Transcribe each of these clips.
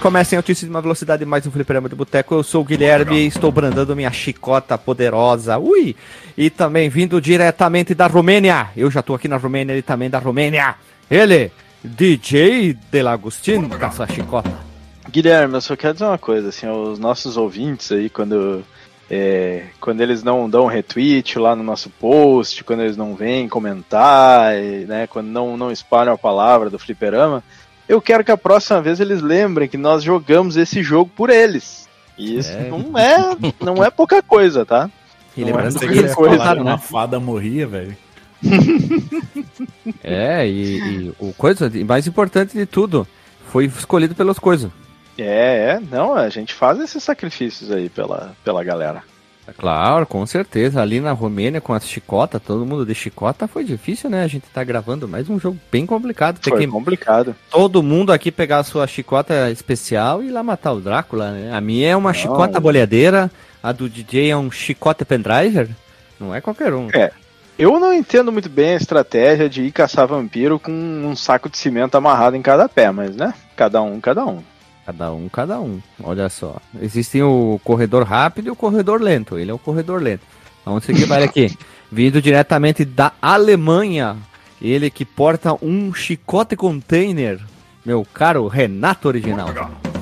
Começa em altíssima velocidade mais um fliperama de boteco. Eu sou o Guilherme e estou brandando minha chicota poderosa. Ui! E também vindo diretamente da Romênia. Eu já estou aqui na Romênia, ele também da Romênia. Ele, DJ Delagostin, com a sua chicota. Guilherme, eu só quero dizer uma coisa, assim, os nossos ouvintes aí, quando, é, quando eles não dão retweet lá no nosso post, quando eles não vêm comentar, e, né, quando não, não espalham a palavra do fliperama, eu quero que a próxima vez eles lembrem que nós jogamos esse jogo por eles. E isso é. não é não é pouca coisa, tá? E lembrando que eles coisa, né? fada morria, velho. é, e, e, o coisa mais importante de tudo foi escolhido pelas coisas. É, é, não, a gente faz esses sacrifícios aí pela, pela galera. Claro, com certeza. Ali na Romênia, com a chicota, todo mundo de chicota, foi difícil, né? A gente tá gravando mais um jogo bem complicado. Tem foi que complicado. Todo mundo aqui pegar a sua chicota especial e ir lá matar o Drácula, né? A minha é uma Não. chicota boleadeira, a do DJ é um chicote pendriver. Não é qualquer um. É. Eu não entendo muito bem a estratégia de ir caçar vampiro com um saco de cimento amarrado em cada pé, mas né? Cada um, cada um. Cada um, cada um. Olha só. Existem o corredor rápido e o corredor lento. Ele é o corredor lento. Vamos seguir para aqui. Vindo diretamente da Alemanha. Ele que porta um chicote container. Meu caro Renato Original.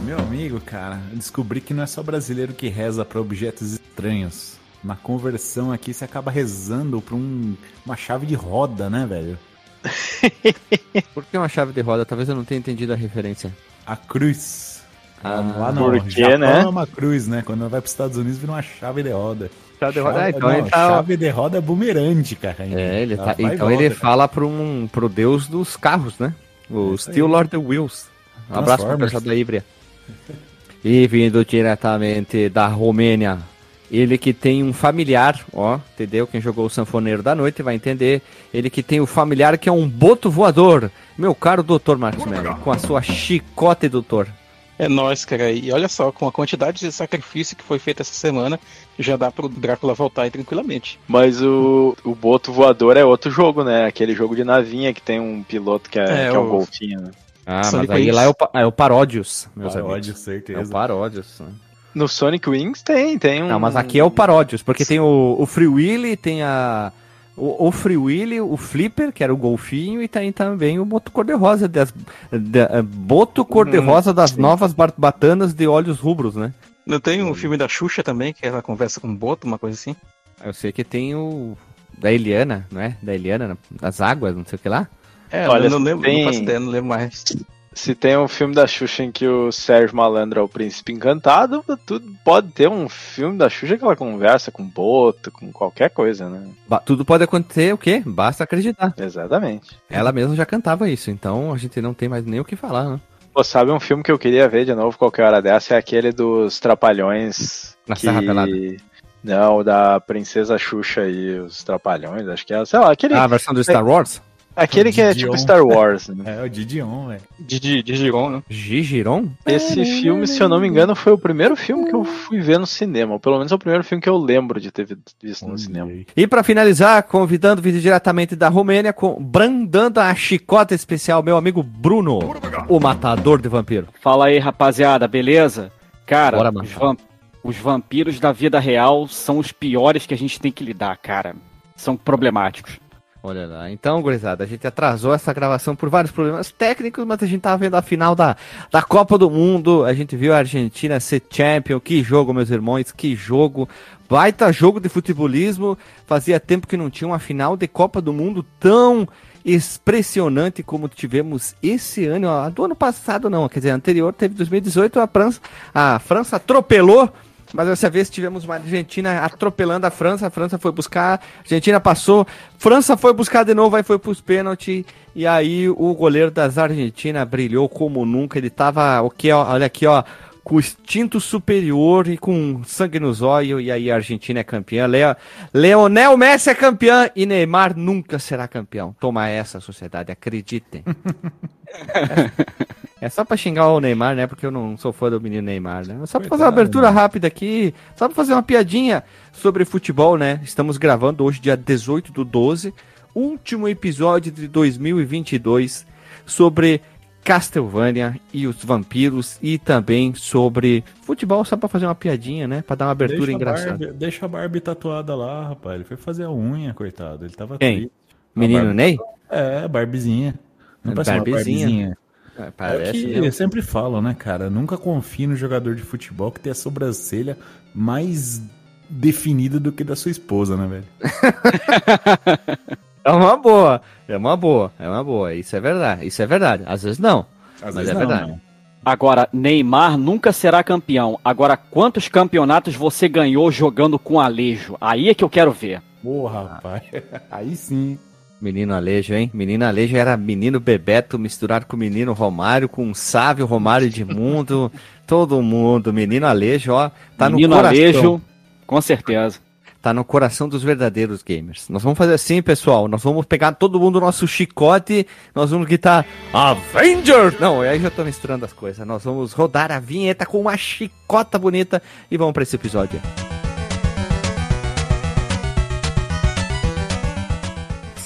Meu amigo, cara, descobri que não é só brasileiro que reza para objetos estranhos. Na conversão aqui você acaba rezando para um, uma chave de roda, né, velho? Por que uma chave de roda? Talvez eu não tenha entendido a referência. A cruz. Ah, lá no porque, Japão né? é uma cruz, né? Quando vai para os Estados Unidos vira uma chave de roda. Chave de roda, chave, então não, ele tá... chave de roda é bumerangue, cara. É, ele tá... então ele fala para um pro deus dos carros, né? O é Steel Lord Wheels. Um abraço para o pessoal da Ibria. E vindo diretamente da Romênia, ele que tem um familiar, ó, entendeu? Quem jogou o Sanfoneiro da Noite vai entender. Ele que tem o um familiar que é um boto voador. Meu caro doutor Marcos Mello, com a sua chicote, doutor. É nóis, cara. E olha só, com a quantidade de sacrifício que foi feita essa semana, já dá pro Drácula voltar aí tranquilamente. Mas o, o Boto Voador é outro jogo, né? Aquele jogo de navinha que tem um piloto que é, é, que é um o... golfinho, né? Ah, Sonic mas aí lá é o, é o Paródios, meus Paródios, amigos. certeza. É o Paródios. Né? No Sonic Wings tem, tem um... Não, mas aqui é o Paródios, porque tem o, o Free Willy, tem a... O, o Free Willy, o Flipper, que era o golfinho, e tem também o Boto Cor-de-Rosa, das, de, uh, Boto Cor-de-Rosa das sim. novas batanas de olhos rubros, né? Não tem um filme da Xuxa também, que ela conversa com o Boto, uma coisa assim? Eu sei que tem o da Eliana, não é? Da Eliana, das águas, não sei o que lá. É, Olha, não, não lembro, tem... não faço ideia, não lembro mais. Se tem um filme da Xuxa em que o Sérgio Malandro é o príncipe encantado, tudo pode ter um filme da Xuxa que ela conversa com Boto, com qualquer coisa, né? Ba tudo pode acontecer, o quê? Basta acreditar. Exatamente. Ela mesma já cantava isso, então a gente não tem mais nem o que falar, né? Pô, sabe um filme que eu queria ver de novo qualquer hora dessa? É aquele dos Trapalhões. Na que... Serra Pelada. Não, da Princesa Xuxa e os Trapalhões, acho que é, sei lá, aquele... Ah, a versão do Star Wars? Aquele que é tipo Star Wars. Né? É, o Didion, velho. Didi, Digiron, né? Gigiron? Esse filme, se eu não me engano, foi o primeiro filme que eu fui ver no cinema. Ou pelo menos é o primeiro filme que eu lembro de ter visto no cinema. E para finalizar, convidando vídeo diretamente da Romênia, com brandando a chicota especial, meu amigo Bruno, o matador de vampiro. Fala aí, rapaziada, beleza? Cara, Bora, os, os vampiros da vida real são os piores que a gente tem que lidar, cara. São problemáticos. Olha lá. Então, gurizada, a gente atrasou essa gravação por vários problemas técnicos, mas a gente tava vendo a final da, da Copa do Mundo. A gente viu a Argentina ser champion. Que jogo, meus irmãos, que jogo. Baita jogo de futebolismo. Fazia tempo que não tinha uma final de Copa do Mundo tão expressionante como tivemos esse ano. Do ano passado, não, quer dizer, anterior, teve 2018. A França, a França atropelou mas dessa vez tivemos uma Argentina atropelando a França. A França foi buscar, a Argentina passou, França foi buscar de novo, aí foi para os pênaltis. E aí o goleiro das Argentina brilhou como nunca. Ele tava, o que, olha aqui, ó, com instinto superior e com sangue nos olhos. E aí a Argentina é campeã. Leo, Leonel Messi é campeão e Neymar nunca será campeão. Toma essa, sociedade, acreditem. É só pra xingar o Neymar, né? Porque eu não sou fã do menino Neymar, né? Só pra fazer uma abertura rápida aqui, só pra fazer uma piadinha sobre futebol, né? Estamos gravando hoje, dia 18 do 12, último episódio de 2022 sobre Castlevania e os vampiros e também sobre futebol, só pra fazer uma piadinha, né? Pra dar uma abertura deixa engraçada. A Barbie, deixa a Barbie tatuada lá, rapaz. Ele foi fazer a unha, coitado. Ele tava Quem? Menino Barbie... Ney? É, Barbizinha. Não parece Barbizinha. Barbizinha. É, parece é que sempre falam, né, cara? Nunca confie no jogador de futebol que tem a sobrancelha mais definida do que da sua esposa, né, velho? é uma boa, é uma boa, é uma boa. Isso é verdade, isso é verdade. Às vezes não, Às mas vezes é não, verdade. Não. Agora, Neymar nunca será campeão. Agora, quantos campeonatos você ganhou jogando com Alejo? Aí é que eu quero ver. Porra, rapaz. Aí sim. Menino Alejo, hein? Menino Alejo era menino Bebeto misturado com menino Romário, com Sávio Romário de Mundo, todo mundo. Menino Alejo, ó, tá menino no coração. Alejo, com certeza. Tá no coração dos verdadeiros gamers. Nós vamos fazer assim, pessoal. Nós vamos pegar todo mundo nosso chicote, nós vamos gritar Avenger! Não, aí já tô misturando as coisas. Nós vamos rodar a vinheta com uma chicota bonita e vamos para esse episódio.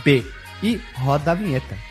fdb. E roda a vinheta.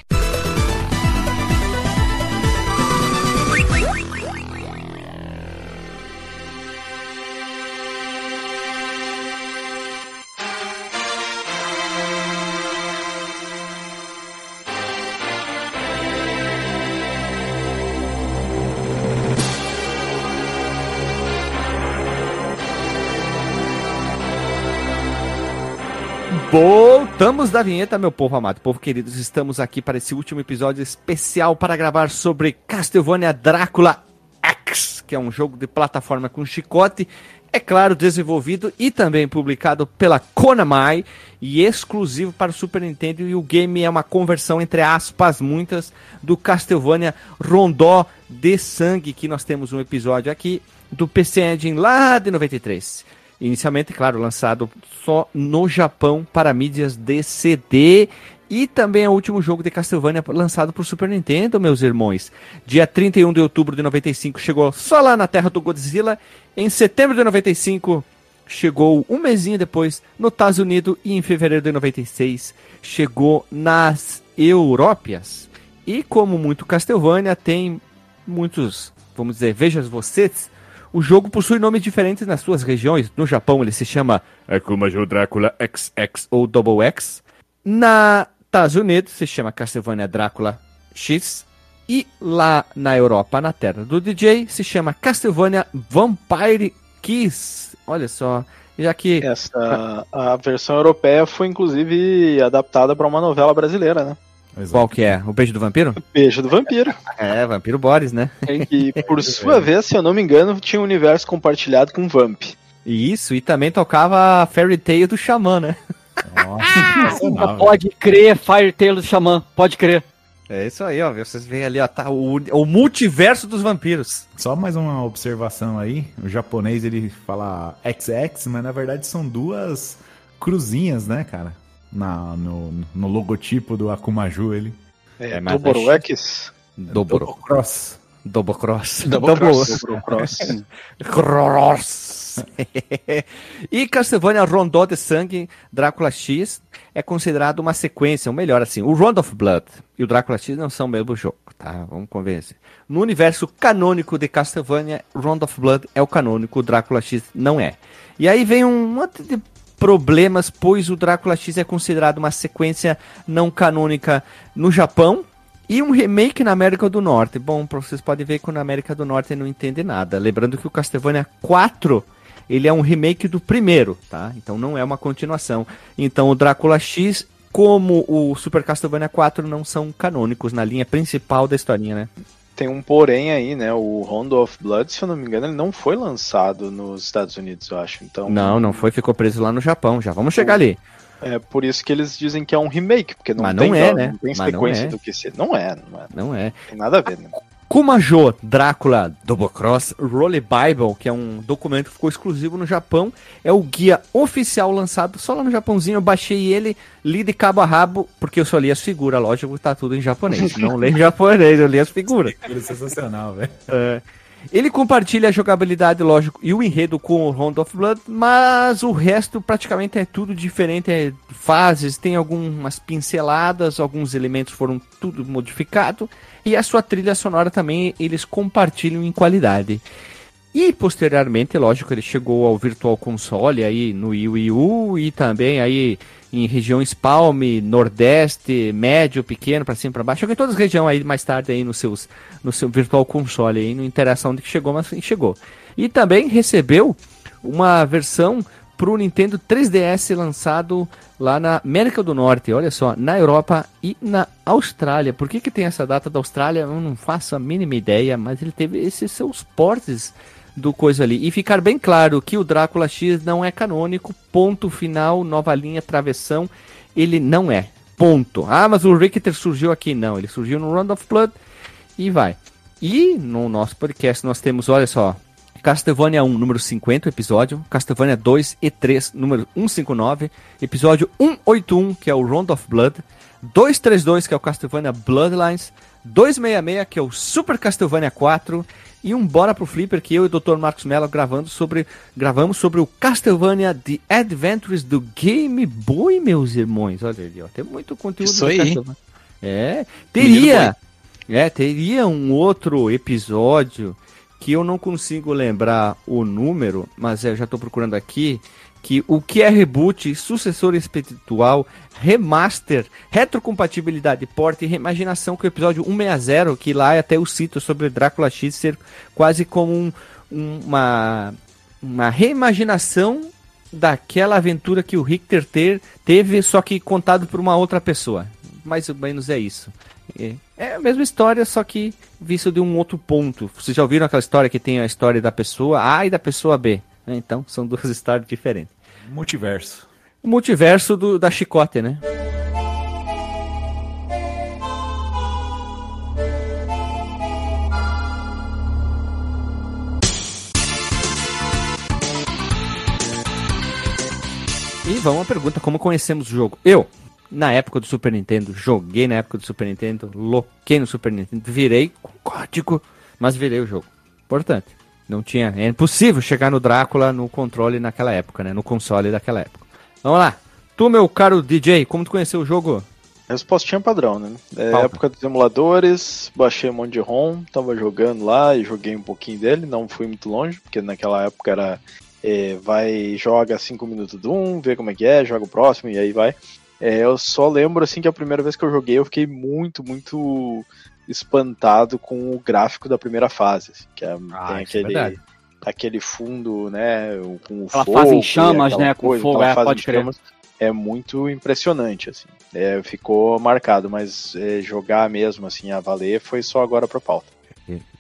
Voltamos da vinheta, meu povo amado, povo queridos. Estamos aqui para esse último episódio especial para gravar sobre Castlevania Drácula X, que é um jogo de plataforma com chicote. É claro, desenvolvido e também publicado pela Konami e exclusivo para o Super Nintendo. E o game é uma conversão, entre aspas, muitas, do Castlevania Rondó de Sangue, que nós temos um episódio aqui do PC Engine lá de 93. Inicialmente, claro, lançado só no Japão para mídias de CD. E também é o último jogo de Castlevania lançado o Super Nintendo, meus irmãos. Dia 31 de outubro de 95 chegou só lá na terra do Godzilla. Em setembro de 95 chegou um mesinho depois nos Estados Unidos. E em fevereiro de 96 chegou nas Európias. E como muito Castlevania, tem muitos, vamos dizer, veja vocês, o jogo possui nomes diferentes nas suas regiões. No Japão ele se chama Akumajo Drácula XX ou Double X. Na Estados Unidos se chama Castlevania Drácula X. E lá na Europa, na terra do DJ, se chama Castlevania Vampire Kiss. Olha só, já que essa a versão europeia foi inclusive adaptada para uma novela brasileira, né? Exato. Qual que é? O Beijo do Vampiro? O Beijo do Vampiro. É, Vampiro Boris, né? E por sua vez, se eu não me engano, tinha um universo compartilhado com Vamp. Isso, e também tocava Fairy Tail do Xamã, né? Nossa, pode crer, Fairy Tail do Xamã, pode crer. É isso aí, ó. Vocês veem ali, ó, tá o, o multiverso dos vampiros. Só mais uma observação aí. O japonês ele fala XX, mas na verdade são duas cruzinhas, né, cara? Na, no, no logotipo do Akumaju ele. É, é Doborowex? Dobrocross. Dobrocross. Dobrocross. Dobrocross. Cross. e Castlevania Rondó de Sangue, Drácula X, é considerado uma sequência, ou melhor assim, o Round of Blood e o Drácula X não são o mesmo jogo, tá? Vamos convencer. No universo canônico de Castlevania, Round of Blood é o canônico, o Drácula X não é. E aí vem um monte de problemas, pois o Drácula X é considerado uma sequência não canônica no Japão e um remake na América do Norte. Bom, vocês podem ver que na América do Norte não entende nada. Lembrando que o Castlevania 4 ele é um remake do primeiro, tá? Então não é uma continuação. Então o Drácula X, como o Super Castlevania 4, não são canônicos na linha principal da historinha, né? Tem um porém aí, né? O Rondo of Blood, se eu não me engano, ele não foi lançado nos Estados Unidos, eu acho. Então, não, não foi, ficou preso lá no Japão. Já vamos chegar ali. É por isso que eles dizem que é um remake, porque não, Mas tem, não é, né? não tem sequência é. do que ser. Não é, não é. Não é. Tem nada a ver, né? Kumajo Drácula Double Cross Role Bible, que é um documento que ficou exclusivo no Japão, é o guia oficial lançado só lá no Japãozinho. Eu baixei ele, li de cabo a rabo, porque eu só li as figuras, lógico que tá tudo em japonês. Não leio em japonês, eu li as figuras. Sensacional, velho. É. Ele compartilha a jogabilidade, lógico, e o enredo com o Round of Blood, mas o resto praticamente é tudo diferente, é fases, tem algumas pinceladas, alguns elementos foram tudo modificado, e a sua trilha sonora também eles compartilham em qualidade. E posteriormente, lógico, ele chegou ao Virtual Console aí no Wii U e também aí em regiões Palme, Nordeste, Médio, Pequeno, para cima para baixo. Chegou em todas as regiões aí mais tarde aí nos seus no seu Virtual Console aí, não interação de que chegou, mas chegou. E também recebeu uma versão para o Nintendo 3DS lançado lá na América do Norte, olha só, na Europa e na Austrália. Por que, que tem essa data da Austrália? Eu não faço a mínima ideia, mas ele teve esses seus portes do coisa ali. E ficar bem claro que o Drácula X não é canônico, ponto final, nova linha, travessão, ele não é. Ponto. Ah, mas o Richter surgiu aqui. Não, ele surgiu no Round of Blood e vai. E no nosso podcast nós temos, olha só, Castlevania 1, número 50, episódio. Castlevania 2 e 3, número 159. Episódio 181, que é o Round of Blood. 232, que é o Castlevania Bloodlines. 266, que é o Super Castlevania 4. E um Bora pro Flipper, que eu e o Dr. Marcos Mello gravando sobre, gravamos sobre o Castlevania The Adventures do Game Boy, meus irmãos. Olha ali, ó, tem muito conteúdo Isso aí. É, teria, é, teria um outro episódio que eu não consigo lembrar o número, mas eu já estou procurando aqui, que o que é reboot, sucessor espiritual, remaster, retrocompatibilidade, porte e reimaginação, é o episódio 160, que lá até eu cito sobre Drácula X ser quase como um- uma, uma reimaginação daquela aventura que o Richter ter, teve, só que contado por uma outra pessoa. Mais ou menos é isso. É, é a mesma história, só que visto de um outro ponto. Vocês já ouviram aquela história que tem a história da pessoa A e da pessoa B? Né? Então, são duas histórias diferentes. Multiverso. O multiverso do, da chicote, né? E vamos à pergunta, como conhecemos o jogo? Eu, na época do Super Nintendo, joguei na época do Super Nintendo, loquei no Super Nintendo, virei com código, mas virei o jogo. Importante. Não tinha, é impossível chegar no Drácula no controle naquela época, né? No console daquela época. Vamos lá. Tu, meu caro DJ, como tu conheceu o jogo? Respostinha padrão, né? É, Falta. época dos emuladores, baixei um monte de ROM, tava jogando lá e joguei um pouquinho dele, não fui muito longe, porque naquela época era é, vai, joga 5 minutos de um, vê como é que é, joga o próximo e aí vai. É, eu só lembro assim que a primeira vez que eu joguei eu fiquei muito, muito espantado com o gráfico da primeira fase, assim, que é, Ah, tem é aquele, verdade. aquele fundo, né, com o Aquela fogo, fase em chamas, né, com fogo, é, fase pode crer. chamas é muito impressionante, assim. É, ficou marcado, mas é, jogar mesmo, assim, a valer, foi só agora pra pauta.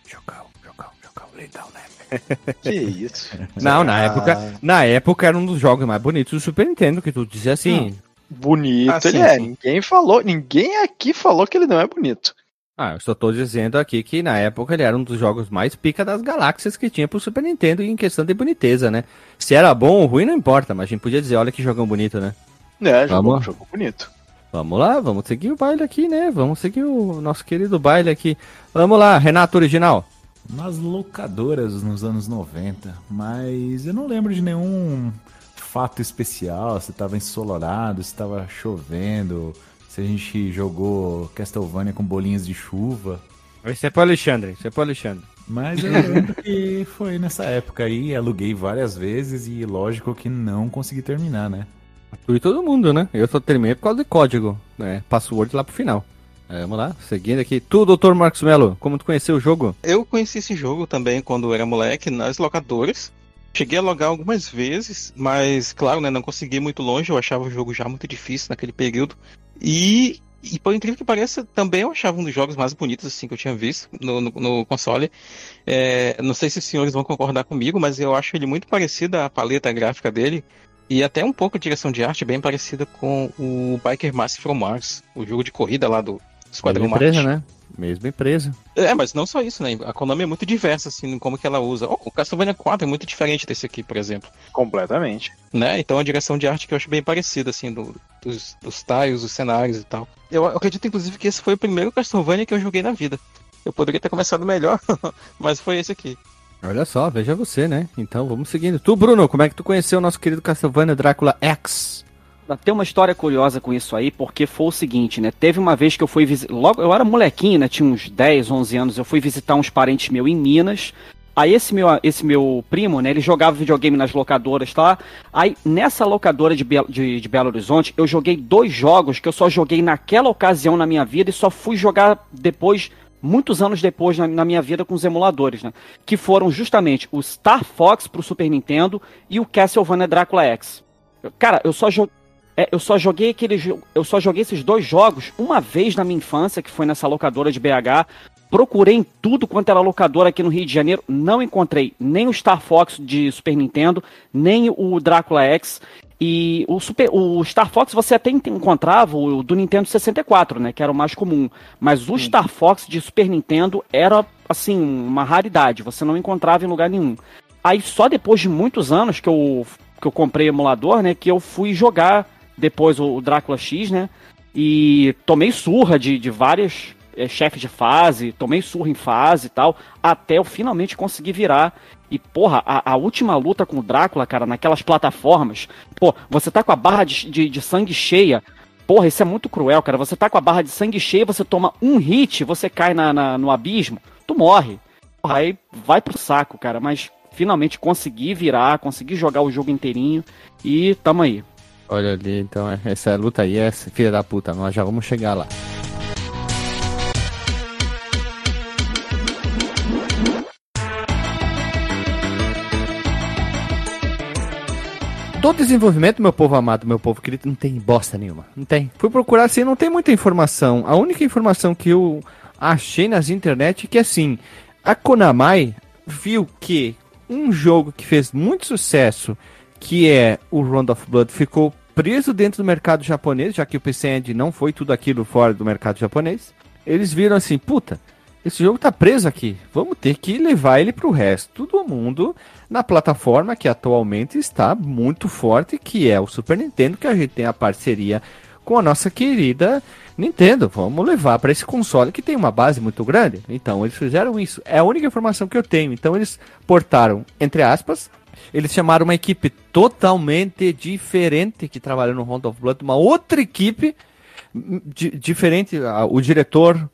Jogão, jogão, jogão, legal, né? Que isso? Não, na Ah, época, na época era um dos jogos mais bonitos do Super Nintendo, que tu dizia assim. Bonito Ah, sim, ele é. sim. Ninguém falou, ninguém aqui falou que ele não é bonito. Ah, eu só tô dizendo aqui que na época ele era um dos jogos mais pica das galáxias que tinha pro Super Nintendo em questão de boniteza, né? Se era bom ou ruim, não importa, mas a gente podia dizer, olha que jogão bonito, né? É, jogou, jogou bonito. Vamos lá, vamos seguir o baile aqui, né? Vamos seguir o nosso querido baile aqui. Vamos lá, Renato Original. Nas locadoras nos anos 90, mas eu não lembro de nenhum fato especial, se tava ensolarado, se tava chovendo, se a gente jogou Castlevania com bolinhas de chuva. Esse é pro Alexandre, esse é pro Alexandre. Mas eu lembro que foi nessa época aí, aluguei várias vezes e lógico que não consegui terminar, né? Tu e todo mundo, né? Eu só terminei por causa de código, né? Password lá pro final. É, vamos lá, seguindo aqui. Tu, doutor Marcos Melo, como tu conheceu o jogo? Eu conheci esse jogo também quando era moleque, nas locadoras. Cheguei a logar algumas vezes, mas claro, né, não consegui ir muito longe, eu achava o jogo já muito difícil naquele período. E E por incrível que pareça, também eu achava um dos jogos mais bonitos assim que eu tinha visto no, no, no console. É, não sei se os senhores vão concordar comigo, mas eu acho ele muito parecido à paleta gráfica dele. E até um pouco a direção de arte bem parecida com o Biker Master from Mars, o jogo de corrida lá do Esquadrão Marte. empresa, né? Mesma empresa. É, mas não só isso, né? A Konami é muito diversa, assim, em como que ela usa. Oh, o Castlevania 4 é muito diferente desse aqui, por exemplo. Completamente. Né? Então a direção de arte que eu acho bem parecida, assim, do, dos, dos tiles, dos cenários e tal. Eu, eu acredito, inclusive, que esse foi o primeiro Castlevania que eu joguei na vida. Eu poderia ter começado melhor, mas foi esse aqui. Olha só, veja você, né? Então vamos seguindo. Tu, Bruno, como é que tu conheceu o nosso querido Castlevania Drácula X? Tem uma história curiosa com isso aí, porque foi o seguinte, né? Teve uma vez que eu fui visitar. Logo, eu era molequinho, né? Tinha uns 10, 11 anos. Eu fui visitar uns parentes meus em Minas. Aí esse meu, esse meu primo, né, ele jogava videogame nas locadoras lá. Aí nessa locadora de, Be de, de, Belo Horizonte, eu joguei dois jogos que eu só joguei naquela ocasião na minha vida e só fui jogar depois, muitos anos depois na, na minha vida com os emuladores, né? Que foram justamente o Star Fox pro Super Nintendo e o Castlevania Drácula X. Cara, eu só joguei. É, eu só joguei aquele eu só joguei esses dois jogos uma vez na minha infância, que foi nessa locadora de BH. Procurei em tudo quanto era locadora aqui no Rio de Janeiro, não encontrei nem o Star Fox de Super Nintendo, nem o Drácula X. E o, Super, o Star Fox você até encontrava o do Nintendo 64, né? Que era o mais comum. Mas o Sim. Star Fox de Super Nintendo era, assim, uma raridade. Você não encontrava em lugar nenhum. Aí só depois de muitos anos que eu, que eu comprei emulador, né? Que eu fui jogar depois o, Drácula X, né? E tomei surra de, de vários é, chefes de fase, tomei surra em fase e tal, até eu finalmente conseguir virar. E, porra, a, a, última luta com o Drácula, cara, naquelas plataformas, pô, você tá com a barra de, de, de, sangue cheia. Porra, isso é muito cruel, cara. Você tá com a barra de sangue cheia, você toma um hit, você cai na, na no abismo, tu morre. Porra, aí vai pro saco, cara. Mas finalmente consegui virar, consegui jogar o jogo inteirinho e tamo aí. Olha ali, então é, essa luta aí é filha da puta, nós já vamos chegar lá. Do desenvolvimento, meu povo amado, meu povo querido, não tem bosta nenhuma. Não tem. Fui procurar assim, não tem muita informação. A única informação que eu achei nas internet é que assim, a Konami viu que um jogo que fez muito sucesso, que é o Round of Blood, ficou preso dentro do mercado japonês, já que o PC Engine não foi tudo aquilo fora do mercado japonês. Eles viram assim, puta, esse jogo tá preso aqui. Vamos ter que levar ele pro resto do mundo na plataforma que atualmente está muito forte, que é o Super Nintendo, que a gente tem a parceria com a nossa querida Nintendo. Vamos levar para esse console que tem uma base muito grande. Então eles fizeram isso. É a única informação que eu tenho. Então eles portaram, entre aspas, eles chamaram uma equipe totalmente diferente que trabalhou no Round of Blood, uma outra equipe diferente, o diretor,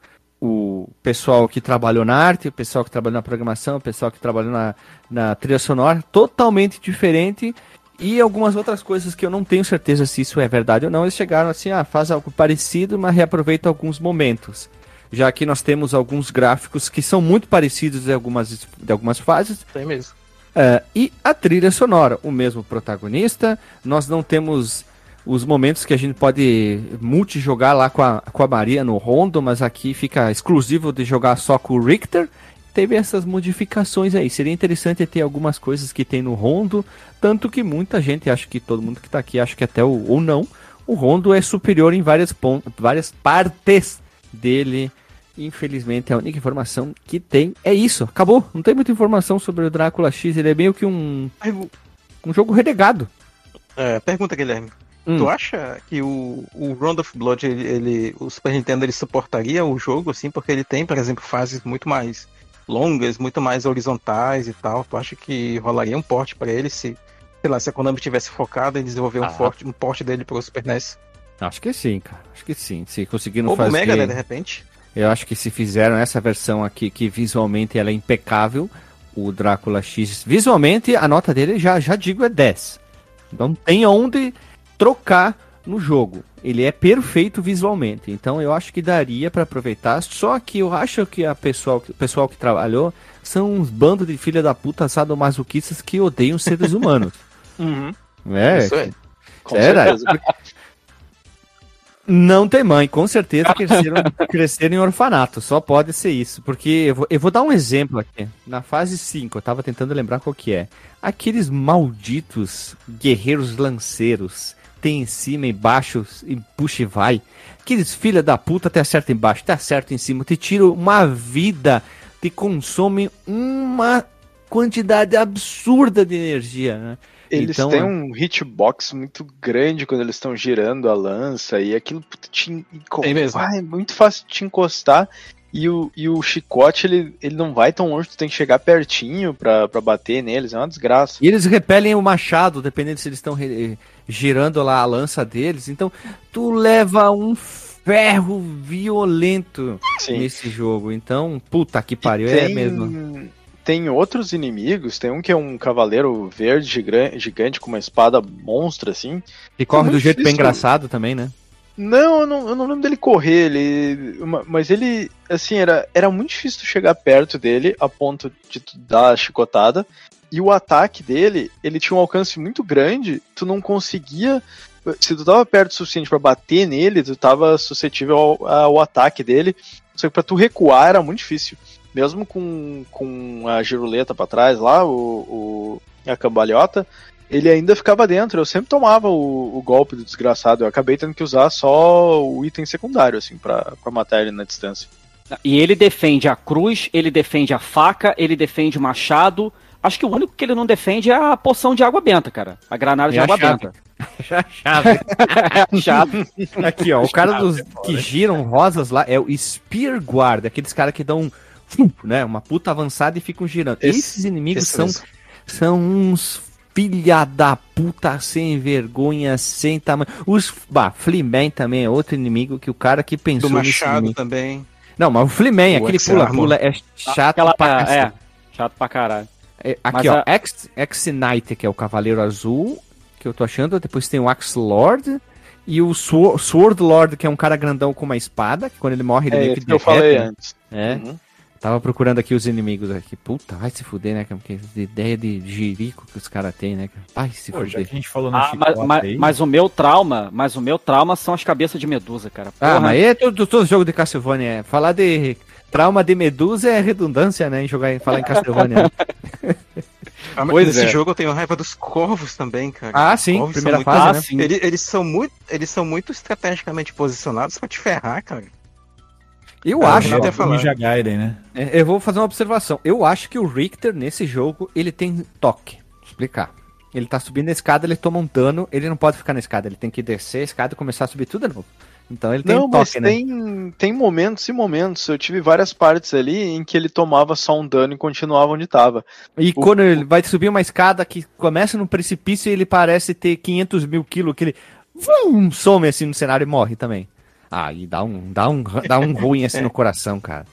o pessoal que trabalhou na arte, o pessoal que trabalhou na programação, o pessoal que trabalhou na, na trilha sonora, totalmente diferente e algumas outras coisas que eu não tenho certeza se isso é verdade ou não. Eles chegaram assim, ah, faz algo parecido, mas reaproveita alguns momentos. Já que nós temos alguns gráficos que são muito parecidos em algumas, de algumas fases. Tem mesmo. Uh, e a trilha sonora, o mesmo protagonista. Nós não temos os momentos que a gente pode multijogar lá com a, com a Maria no Rondo, mas aqui fica exclusivo de jogar só com o Richter. Teve essas modificações aí. Seria interessante ter algumas coisas que tem no Rondo, tanto que muita gente, acho que todo mundo que está aqui, acho que até o, ou não, o Rondo é superior em várias, várias partes dele Infelizmente, a única informação que tem é isso. Acabou. Não tem muita informação sobre o Drácula X. Ele é meio que um. Um jogo renegado. É, pergunta, Guilherme. Hum. Tu acha que o, o Round of Blood, ele, ele, o Super Nintendo, ele suportaria o jogo, assim, porque ele tem, por exemplo, fases muito mais longas, muito mais horizontais e tal. Tu acha que rolaria um porte para ele se, sei lá, se a Konami tivesse focado em desenvolver ah. um, forte, um porte dele pro Super NES? Acho que sim, cara. Acho que sim. Se conseguindo Ou fazer... Mega, né, de repente? Eu acho que se fizeram essa versão aqui, que visualmente ela é impecável, o Drácula X, visualmente a nota dele já, já digo é 10. Não tem onde trocar no jogo. Ele é perfeito visualmente. Então eu acho que daria para aproveitar. Só que eu acho que a pessoal, o pessoal que trabalhou são uns bandos de filha da puta sadomasoquistas que odeiam seres humanos. uhum. É. Isso é. Com Sério? Não tem mãe, com certeza cresceram, cresceram em orfanato, só pode ser isso. Porque eu vou, eu vou dar um exemplo aqui. Na fase 5, eu tava tentando lembrar qual que é. Aqueles malditos guerreiros lanceiros, tem em cima, embaixo, e puxa e vai. Aqueles filha da puta te acerta embaixo, te acerta em cima, te tira uma vida, te consome uma quantidade absurda de energia, né? Eles Então, têm é- um hitbox muito grande quando eles estão girando a lança e aquilo puta, te, vai, é muito fácil de te encostar. E o, e o chicote, ele, ele não vai tão longe, tu tem que chegar pertinho pra, pra bater neles, é uma desgraça. E eles repelem o machado, dependendo se eles estão girando lá a lança deles. Então, tu leva um ferro violento Sim. nesse jogo. Então, puta que pariu, é tem, mesmo. Tem outros inimigos, tem um que é um cavaleiro verde gigan- gigante com uma espada monstra, assim. E corre do muito jeito bem difícil. engraçado também, né? Não, eu não, eu não lembro dele correr, ele. Mas ele, assim, era, era muito difícil tu chegar perto dele a ponto de tu dar a chicotada. E o ataque dele, ele tinha um alcance muito grande, tu não conseguia. Se tu tava perto o suficiente pra bater nele, tu tava suscetível ao, ao ataque dele. Só que pra tu recuar era muito difícil. Mesmo com, com a giruleta pra trás lá, o, o- a cambalhota, ele ainda ficava dentro. Eu sempre tomava o, o golpe do desgraçado. Eu acabei tendo que usar só o item secundário, assim, pra, pra matar ele na distância. E ele defende a cruz, ele defende a faca, ele defende o machado. Acho que o único que ele não defende é a poção de água benta, cara. A granada de E a água chave. benta. Chave. É chato. Aqui, ó, o cara dos que giram rosas lá é o Spear Guard, aqueles caras que dão, né, uma puta avançada e ficam girando. Esse- Esses inimigos Esse são mesmo. são uns filha da puta sem vergonha, sem tamanho. Os, bah, Fleaman também é outro inimigo que o cara que pensou Do machado também. Não, mas o Fleaman, O aquele pula-pula é chato Aquela, pra é, cacete. chato pra caralho. É, Aqui, Mas ó, a- X, X-Knight, que é o Cavaleiro Azul, que eu tô achando. Depois tem o Axe Lord. E o Sword, Lord, que é um cara grandão com uma espada, que quando ele morre ele É meio que que eu derrete, falei né? antes. É. Uhum. Tava procurando aqui os inimigos aqui. Puta, vai se fuder, né? cara? Que ideia de jirico que os caras têm, né? cara? Vai se Pô, já fuder. que a gente falou no Ah, mas, mas- mas o meu trauma, mas o meu trauma são as cabeças de medusa, cara. Ah, Porra, mas é todo, todo jogo de Castlevania. É. Falar de trauma de medusa é redundância, né? Em jogar, em falar em Castlevania. Ah, Pois nesse é. jogo eu tenho raiva dos corvos também, cara. Ah, sim, corvos primeira são muito- fase, Ah, né? Eles, eles são muito, eles são muito estrategicamente posicionados pra te ferrar, cara. Eu Ah, acho. não até o falar. Ninja Gaiden, né? É, Eu vou fazer uma observação. Eu acho que o Richter, nesse jogo, ele tem toque. Vou explicar. Ele tá subindo a escada, ele toma um dano, ele não pode ficar na escada, ele tem que descer a escada e começar a subir tudo de novo. Então ele tem Não, mas toque, né? tem, tem momentos e momentos. Eu tive várias partes ali em que ele tomava só um dano e continuava onde tava. E o- quando ele vai subir uma escada que começa num precipício e ele parece ter 500 mil quilos, que ele vum, some assim no cenário e morre também. Ah, e dá um, dá um, dá um ruim assim no coração, cara.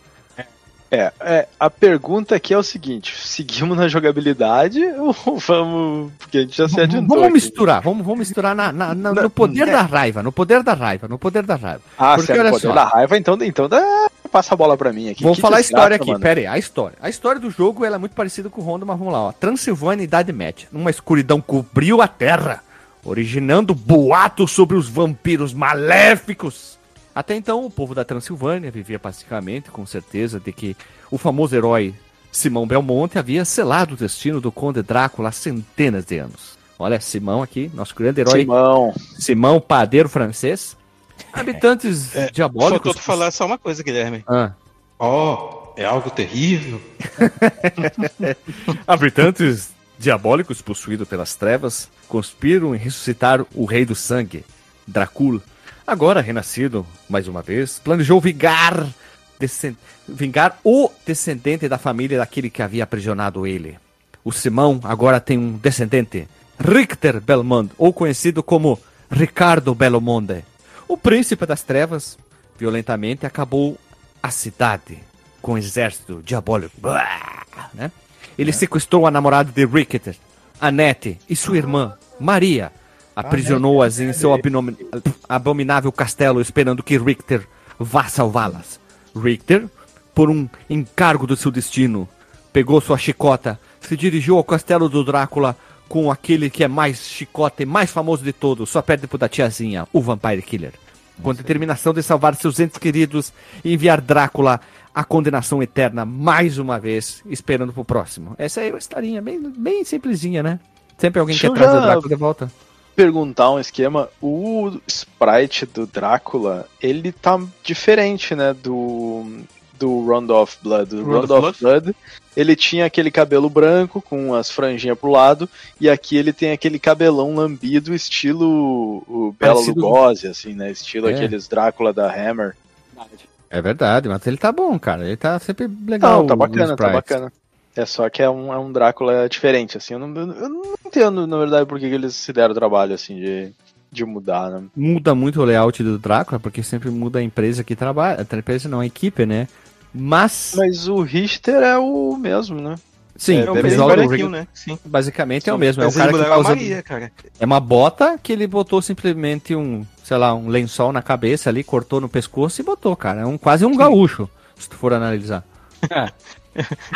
É, é, a pergunta aqui é o seguinte: seguimos na jogabilidade ou vamos. Porque a gente já se adiantou. Vamos aqui. misturar, vamos, vamos misturar na, na- na- no poder é. da raiva, no poder da raiva, no poder da raiva. Ah, Porque se é olha poder só. da raiva, então, então dá, passa a bola pra mim aqui. Vamos Que falar a história aqui, mano. pera aí, a história. A história do jogo ela é muito parecida com o Honda, mas vamos lá, ó. Transilvânia Idade Média. Uma escuridão cobriu a terra, originando boatos sobre os vampiros maléficos. Até então, o povo da Transilvânia vivia pacificamente, com certeza de que o famoso herói Simão Belmonte havia selado o destino do Conde Drácula há centenas de anos. Olha, Simão aqui, nosso grande herói Simão. Simão, padeiro francês. Habitantes diabólicos. Faltou falar só uma coisa, Guilherme. Ah. Oh, é algo terrível. Habitantes diabólicos possuídos pelas trevas conspiram em ressuscitar o Rei do Sangue, Dracul. Agora renascido mais uma vez, planejou vingar, descen- vingar o descendente da família daquele que havia aprisionado ele. O Simão agora tem um descendente, Richter Belmont, ou conhecido como Ricardo Belmonte. O príncipe das trevas, violentamente, acabou a cidade com um exército diabólico. Né? Ele sequestrou a namorada de Richter, Annette, e sua irmã, Maria. Aprisionou-as em seu abominável castelo, esperando que Richter vá salvá-las. Richter, por um encargo do seu destino, pegou sua chicota, se dirigiu ao castelo do Drácula com aquele que é mais chicota e mais famoso de todos, só perde pro da tiazinha, o Vampire Killer. com determinação de salvar seus entes queridos e enviar Drácula à condenação eterna mais uma vez, esperando pro próximo. Essa é uma historinha bem, bem simplesinha, né? Sempre alguém Deixa quer trazer o Drácula de volta. Perguntar um esquema. O sprite do Drácula, ele tá diferente, né? Do, do Round of Blood. O Round Round of of Blood, ele tinha aquele cabelo branco com as franjinhas pro lado, e aqui ele tem aquele cabelão lambido, estilo o Bela Parecido- Lugosi, assim, né? Estilo É. aqueles Drácula da Hammer. É verdade, mas ele tá bom, cara. Ele tá sempre legal. Não, tá bacana, tá bacana. É só que é um, é um Drácula diferente, assim. Eu não, eu não entendo, na verdade, por que eles se deram o trabalho, assim, de, de mudar, né? Muda muito o layout do Drácula, porque sempre muda a empresa que trabalha. A empresa não, a equipe, né? Mas, Mas o Richter é o mesmo, né? sim, é, É o visual do né? Sim. basicamente é o mesmo. É o cara que tá a usando. Maria, cara. É uma bota que ele botou simplesmente um, sei lá, um lençol na cabeça ali, cortou no pescoço e botou, cara. É um, quase um gaúcho, se tu for analisar.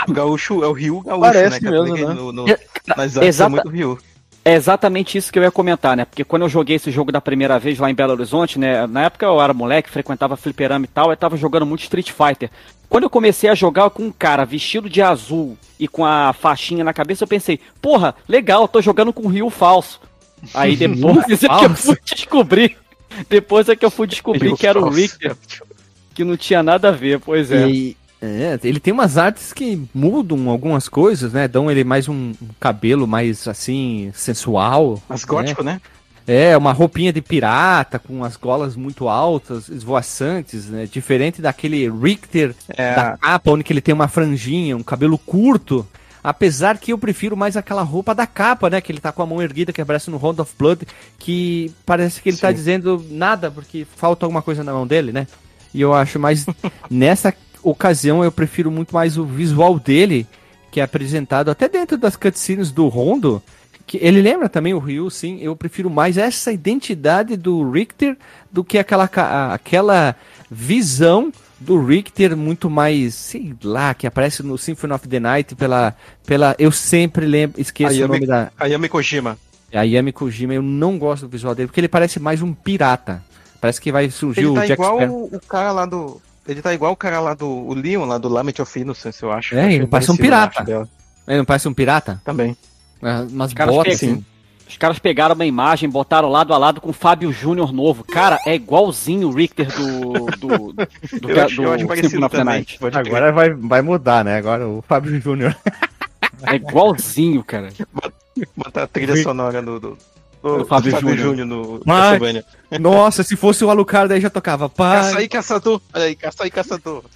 O gaúcho é o Rio Gaúcho, Parece né? mesmo, Porque né? No, no, É, nas artes é exata- muito Rio. É exatamente isso que eu ia comentar, né? Porque quando eu joguei esse jogo da primeira vez lá em Belo Horizonte, né? Na época eu era moleque, frequentava fliperama e tal, eu tava jogando muito Street Fighter. Quando eu comecei a jogar com um cara vestido de azul e com a faixinha na cabeça, eu pensei, porra, legal, tô jogando com o Rio falso. Aí depois é que eu fui descobrir. Depois é que eu fui descobrir Rio que era o. Richter, que não tinha nada a ver, pois é. E, é, ele tem umas artes que mudam algumas coisas, né? Dão ele mais um, cabelo mais assim, sensual. Mas né? gótico, né? É, uma roupinha de pirata com as golas muito altas, esvoaçantes, né? Diferente daquele Richter É, da capa, onde ele tem uma franjinha, um cabelo curto. Apesar que eu prefiro mais aquela roupa da capa, né? Que ele tá com a mão erguida, que aparece no Round of Blood, que parece que ele tá Sim. dizendo nada, porque falta alguma coisa na mão dele, né? E eu acho mais. nessa ocasião eu prefiro muito mais o visual dele, que é apresentado até dentro das cutscenes do Rondo. Que ele lembra também o Ryu, sim. Eu prefiro mais essa identidade do Richter do que aquela, aquela visão do Richter muito mais, sei lá, que aparece no Symphony of the Night pela. pela eu sempre lembro, esqueço Ayami- o nome da. Ayami Kojima. A Yami Kojima, eu não gosto do visual dele, porque ele parece mais um pirata. Parece que vai surgir Ele o tá Jack igual Sparrow. o cara lá do. Ele tá igual o cara lá do o Leon, lá do Lament of Innocence, eu acho. É, Eu ele parece um pirata. Ele não parece um pirata? Também. É, Umas botas assim. Os caras pegaram uma imagem, botaram lado a lado com o Fábio Júnior novo. Cara, é igualzinho o Richter do. do, do, Eu acho, eu acho do parecido também. Night. pode crer. Agora vai, vai mudar, né? Agora o Fábio Júnior. É igualzinho, cara. Botar a trilha sonora do, do, Do Fábio Júnior. Júnior no Mas-. Nossa, se fosse o Alucard aí já tocava. Caça Pai. aí, caçador. Olha aí, caça aí, caçador.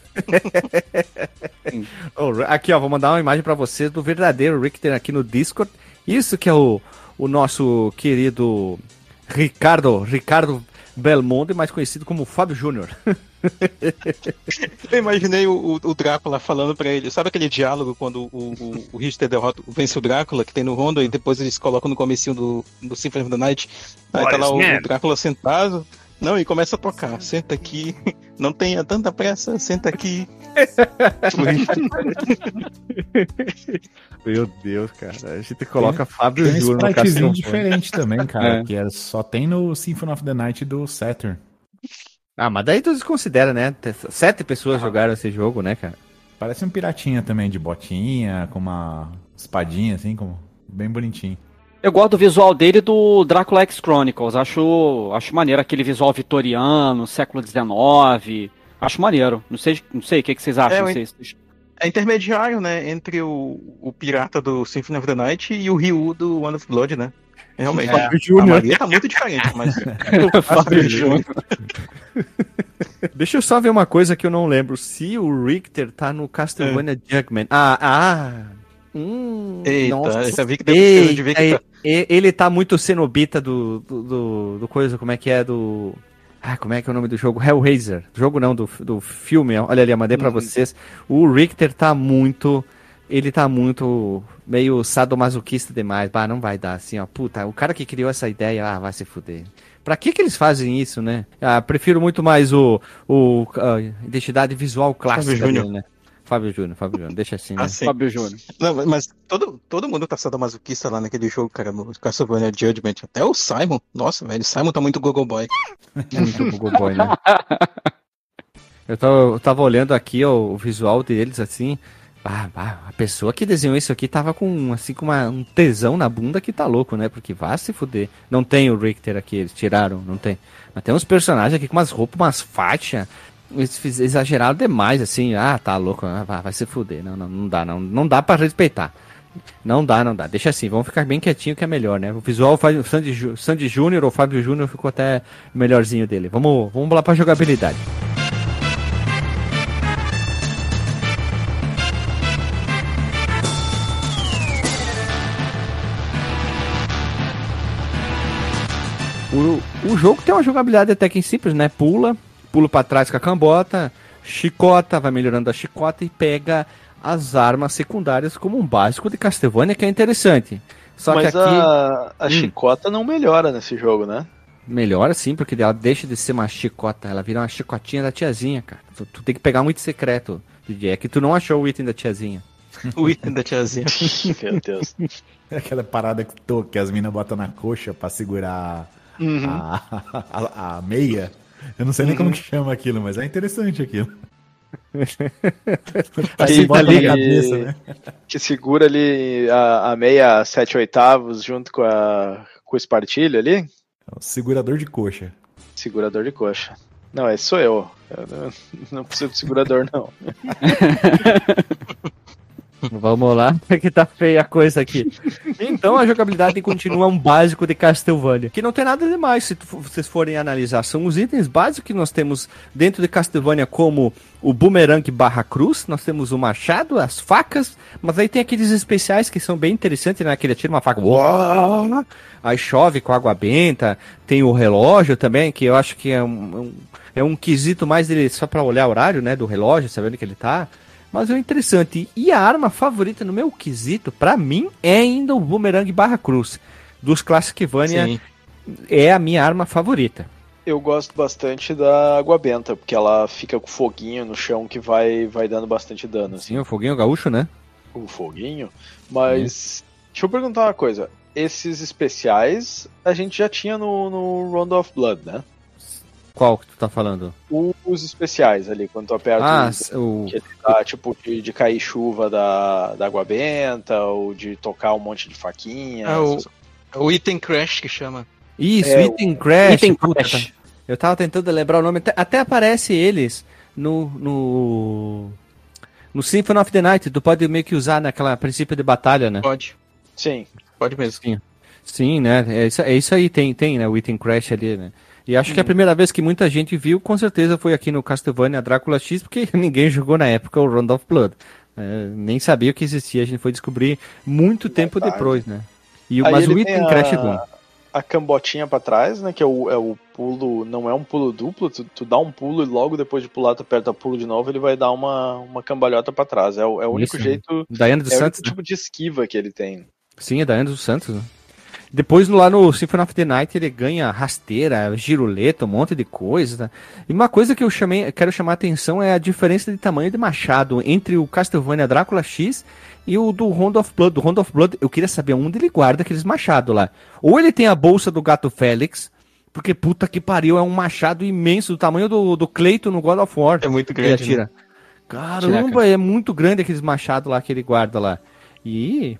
Oh, aqui, ó, vou mandar uma imagem pra vocês do verdadeiro Richter aqui no Discord. Isso que é o, o nosso querido Ricardo, Ricardo Belmonte, mais conhecido como Fábio Júnior. Eu imaginei o, o- Drácula falando pra ele. Sabe aquele diálogo quando o, o, o Richter derrota, vence o Drácula, que tem no Rondo, e depois eles colocam no comecinho do, do Symphony of the Night? Aí tá lá o, o Drácula sentado. Não, e começa a tocar. Senta aqui. Não tenha tanta pressa, senta aqui. Meu Deus, cara. A gente coloca Fábio Tem um Júnior no spritezinho Castlevania. diferente também, cara, É. que era, só tem no Symphony of the Night do Saturn. Ah, mas daí tu desconsidera, né? Sete pessoas jogaram esse jogo, né, cara? Parece um piratinha também, de botinha, com uma espadinha, assim, como bem bonitinho. Eu gosto do visual dele do Drácula X Chronicles. Acho, acho maneiro aquele visual vitoriano, século XIX. Acho maneiro. Não sei, não sei o que, que vocês acham. É, sei se- É intermediário, né? Entre o, o pirata do Symphony of the Night e o Ryu do One of Blood, né? Realmente. Fábio A. Maria tá muito diferente, mas. Fábio Júnior. Deixa eu só ver uma coisa que eu não lembro. Se o Richter tá no Castlevania Jugman. Ah, ah. Hum, Eita, nossa. eu já vi que deve ser, Eita, devia que e- tá- e- ele tá muito cenobita do, do, do, do coisa, como é que é, do... Ah, como é que é o nome do jogo? Hellraiser. Jogo não, do, do filme. Olha ali, eu mandei pra Hum. vocês. O Richter tá muito... Ele tá muito meio sadomasoquista demais. Bah, não vai dar assim, ó. Puta, o cara que criou essa ideia, ah, vai se fuder. Pra que que eles fazem isso, né? Ah, prefiro muito mais o, o a identidade visual clássica Júnior. dele, né? Fábio Júnior, Fábio Júnior, deixa assim, né? Ah, sim. Fábio Júnior. Não, mas todo, todo mundo tá sadomasoquista lá naquele jogo, cara, no Castlevania Judgment. Até o Simon. Nossa, velho, o Simon tá muito Google Boy. Muito Google Boy, né? Eu tava, eu tava olhando aqui ó, o visual deles, assim. Ah, a pessoa que desenhou isso aqui tava com, assim, com uma, um tesão na bunda que tá louco, né? Porque vai se fuder. Não tem o Richter aqui, eles tiraram, não tem. Mas tem uns personagens aqui com umas roupas, umas faixas. Eles exageraram demais, assim. Ah, tá louco, ah, vai, vai se fuder. Não, não, não dá, não, não dá pra respeitar. Não dá, não dá. Deixa assim, vamos ficar bem quietinho que é melhor, né? O visual faz o Sandy, Sandy Júnior ou Fábio Júnior ficou até melhorzinho dele. Vamos, vamos lá pra jogabilidade. O, o jogo tem uma jogabilidade até que simples, né? Pula, pula pra trás com a cambota, chicota, vai melhorando a chicota e pega as armas secundárias como um básico de Castlevania, que é interessante. Só Mas que aqui a, a Hum. chicota não melhora nesse jogo, né? melhora sim, porque ela deixa de ser uma chicota, ela vira uma chicotinha da tiazinha, cara. Tu, tu tem que pegar um item secreto, DJ. É que tu não achou o item da tiazinha. O item da tiazinha. Meu Deus. É aquela parada que, tô, que as minas botam na coxa pra segurar Uhum. a, a, a meia. Eu não sei nem como que chama aquilo, mas é interessante aquilo. Aí, na ali- cabeça, né? Que segura ali a, a meia sete oitavos junto com, a, com o espartilho ali. É o segurador de coxa. Segurador de coxa. Não, esse sou eu. Eu não, não preciso de segurador, não. Vamos lá, que tá feia a coisa aqui. Então a jogabilidade continua um básico de Castlevania, que não tem nada demais se vocês forem analisar. São os itens básicos que nós temos dentro de Castlevania, como o boomerang barra cruz, nós temos o machado, as facas, mas aí tem aqueles especiais que são bem interessantes, né? Que ele atira uma faca, uau, aí chove com água benta, tem o relógio também, que eu acho que é um, é um quesito mais dele só pra olhar o horário, né? Do relógio, sabendo que ele tá. Mas é interessante. E a arma favorita no meu quesito, pra mim, é ainda o Boomerang barra Cruz. Dos Classicvania Sim. é a minha arma favorita. Eu gosto bastante da água benta, porque ela fica com foguinho no chão que vai, vai dando bastante dano, assim, Sim, o foguinho gaúcho, né? o foguinho. Mas, deixa eu perguntar uma coisa. Esses especiais a gente já tinha no, no Round of Blood, né? Qual que tu tá falando? O- Os especiais ali, quando tu aperta Ah, o- o. que ele dá, tipo, de, de cair chuva da, da água benta, ou de tocar um monte de faquinha. É o, o item crash que chama. Isso, É, Item Crash. Item puta, Crash. tá- Eu tava tentando lembrar o nome. Até, até aparece eles no. no. No Symphony of the Night. Tu pode meio que usar naquela princípio de batalha, né? Pode, Sim. pode mesmo. Sim, né? É isso, é isso aí, tem, tem, né? O Item Crash ali, né? E acho Uhum. que a primeira vez que muita gente viu, com certeza, foi aqui no Castlevania Drácula X, porque ninguém jogou na época o Round of Blood. É, nem sabia que existia, a gente foi descobrir muito tempo tarde. depois, né? E, o- Aí mas o Item tem Crash é a- bom. A cambotinha pra trás, né? Que é o, é o pulo. Não é um pulo duplo, tu, tu dá um pulo e logo depois de pular, tu aperta pulo de novo, ele vai dar uma, uma cambalhota pra trás. É o, é o único Isso, jeito. Daiane dos É o Santos, único né? tipo de esquiva que ele tem. Sim, é Daiane dos Santos, né? Depois lá no Symphony of the Night ele ganha rasteira, giroleta, um monte de coisa. E uma coisa que eu chamei, quero chamar a atenção é a diferença de tamanho de machado entre o Castlevania Drácula X e o do Round of Blood. Do Round of Blood, eu queria saber onde ele guarda aqueles machados lá. Ou ele tem a bolsa do gato Félix, porque puta que pariu, é um machado imenso, do tamanho do, do Cleito no God of War. É muito Ele grande. né? atira. Caramba, é muito grande aqueles machados lá que ele guarda lá. E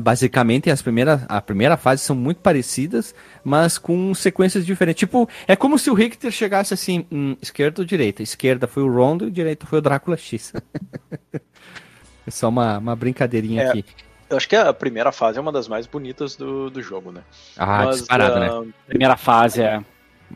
basicamente as primeiras, a primeira fase são muito parecidas, mas com sequências diferentes. Tipo, é como se o Richter chegasse assim, hum, esquerda ou direita? Esquerda foi o Rondo e direita foi o Drácula X. é só uma, uma brincadeirinha É. aqui. Eu acho que a primeira fase é uma das mais bonitas do, do jogo, né? Ah, disparado, né? ah, Primeira fase é. A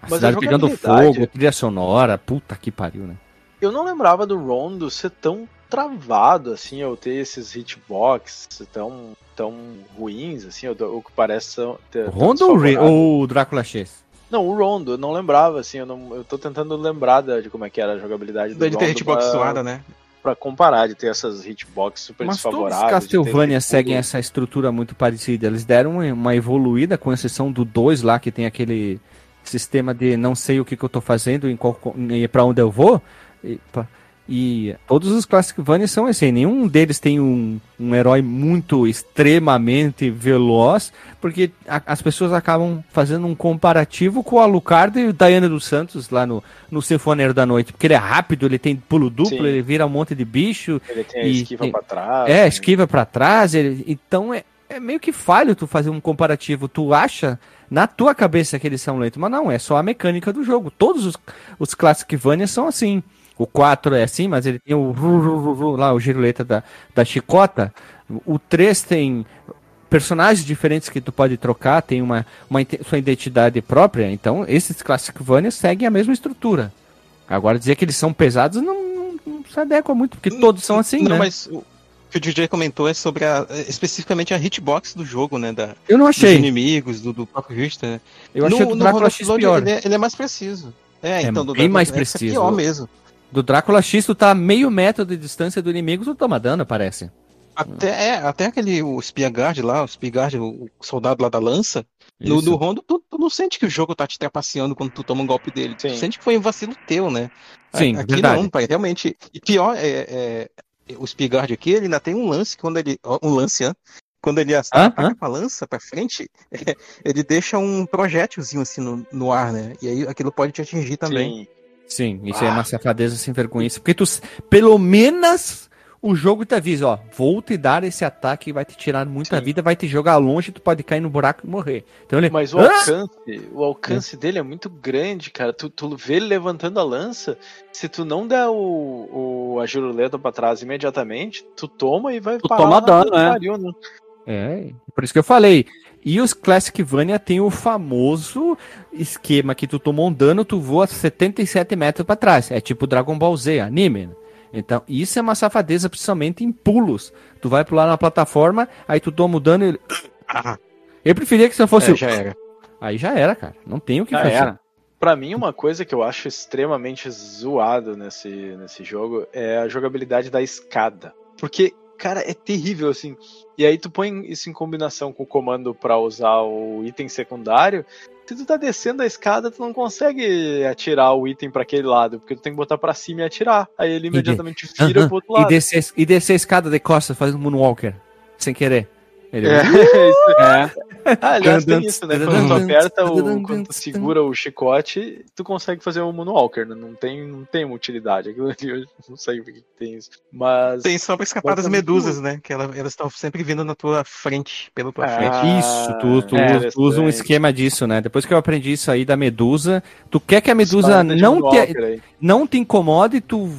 mas a cidade pegando fogo, trilha sonora, puta que pariu, né? Eu não lembrava do Rondo ser tão travado, assim, ou ter esses hitbox tão, tão ruins, assim, ou, ou que parece tão, O Rondo ou o Re- desfavorável. ou o Drácula X? Não, o Rondo, eu não lembrava, assim, eu, não, eu tô tentando lembrar da- de como é que era a jogabilidade do Deve ter Rondo hitbox pra, zoada, né? pra comparar, de ter essas hitbox super Mas todos os desfavoráveis. de ter Castlevania tudo- seguem essa estrutura muito parecida. Eles deram uma- uma evoluída, com exceção do 2 lá, que tem aquele sistema de não sei o que, que eu tô fazendo, em qual, e pra onde eu vou. E, pa- E todos os Classicvania são assim, nenhum deles tem um, um herói muito extremamente veloz, porque a, as pessoas acabam fazendo um comparativo com o Alucard e o Diana dos Santos lá no, no Sinfoneiro da Noite, porque ele é rápido, ele tem pulo duplo, Sim. ele vira um monte de bicho. Ele tem e, esquiva e, pra trás. É, né? esquiva pra trás, ele, então é, é meio que falho tu fazer um comparativo. Tu acha na tua cabeça que eles são lentos, mas não, é só a mecânica do jogo. Todos os, os Classicvania são assim. O 4 é assim, mas ele tem o lá, o giruleta da, da chicota. O 3 tem personagens diferentes que tu pode trocar, tem uma, uma sua identidade própria. Então, esses Classicvania seguem a mesma estrutura. Agora, dizer que eles são pesados não, não, não se adequa muito, porque todos são assim, não, né? Mas o que o DJ comentou é sobre a, especificamente a hitbox do jogo, né? Da, Eu não achei. Dos inimigos, do, do próprio Richter, né? Eu achei no, do Drácula X pior. Ele é, ele é, mais preciso. É, é então, do bem mais preciso. É pior mesmo. Do Drácula X, tu tá a meio metro de distância do inimigo, tu toma dano, parece. Até, é, até aquele o Spiagard lá, o Spiagard, o soldado lá da lança, no, no Rondo, tu, tu, não sente que o jogo tá te trapaceando quando tu toma um golpe dele. Sim. Tu sente que foi um vacilo teu, né? Sim, aqui verdade. não, pai, realmente. E pior, é, é, o Spiagard aqui, ele ainda tem um lance quando ele. Um lance, hein? Quando ele ataca com a lança pra frente, é, ele deixa um projétilzinho assim no, no ar, né? E aí aquilo pode te atingir também. Sim. Sim, isso ah. é uma safadeza sem vergonha. Porque tu, pelo menos o jogo te avisa, ó, vou te dar esse ataque, vai te tirar muita Sim. vida, vai te jogar longe, tu pode cair no buraco e morrer. Então ele, Mas o ah! alcance, o alcance é. dele é muito grande, cara. Tu, tu vê ele levantando a lança, se tu não der o, o a juruleta pra trás imediatamente, tu toma e vai tu parar toma dano, né? Pariu, né? É, por isso que eu falei. E os Classicvania tem o famoso esquema que tu tomou um dano, tu voa 77 metros para trás. É tipo Dragon Ball Z, anime. Né? Então, isso é uma safadeza, principalmente em pulos. Tu vai pular na plataforma, aí tu toma o dano e ele. Eu preferia que se fosse. É, já era. Aí já era, cara. Não tem o que já fazer. Era. Pra mim, uma coisa que eu acho extremamente zoado nesse, nesse jogo é a jogabilidade da escada. Porque, cara, é terrível, assim. E aí tu põe isso em combinação com o comando para usar o item secundário. Se tu tá descendo a escada, tu não consegue atirar o item para aquele lado, porque tu tem que botar para cima e atirar. Aí ele imediatamente vira uh -huh. pro outro lado. E descer, e descer a escada de costas fazendo moonwalker, sem querer. Ele é, é. Ah, aliás, tem isso, né? Quando tu aperta o. Quando tu segura o chicote, tu consegue fazer um Moonwalker, né? Não tem, não tem uma utilidade. Aquilo ali eu não sei o que tem isso. Mas. Tem só pra escapar das medusas, né? Que elas estão sempre vindo na tua frente, pela tua ah, frente. Isso, tu, tu, é, tu usa um esquema disso, né? Depois que eu aprendi isso aí da medusa, tu quer que a medusa não te, não te incomode, tu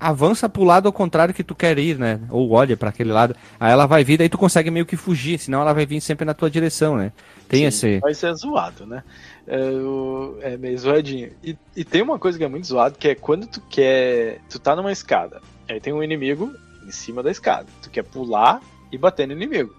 avança pro lado ao contrário que tu quer ir, né? Ou olha para aquele lado. Aí ela vai vir, daí tu consegue meio que fugir, senão ela vai vir sempre na tua direção, né? Tem Sim, esse. Vai ser zoado, né? É, é meio zoadinho. E, e tem uma coisa que é muito zoado, que é quando tu quer. Tu tá numa escada, aí tem um inimigo em cima da escada. Tu quer pular e bater no inimigo.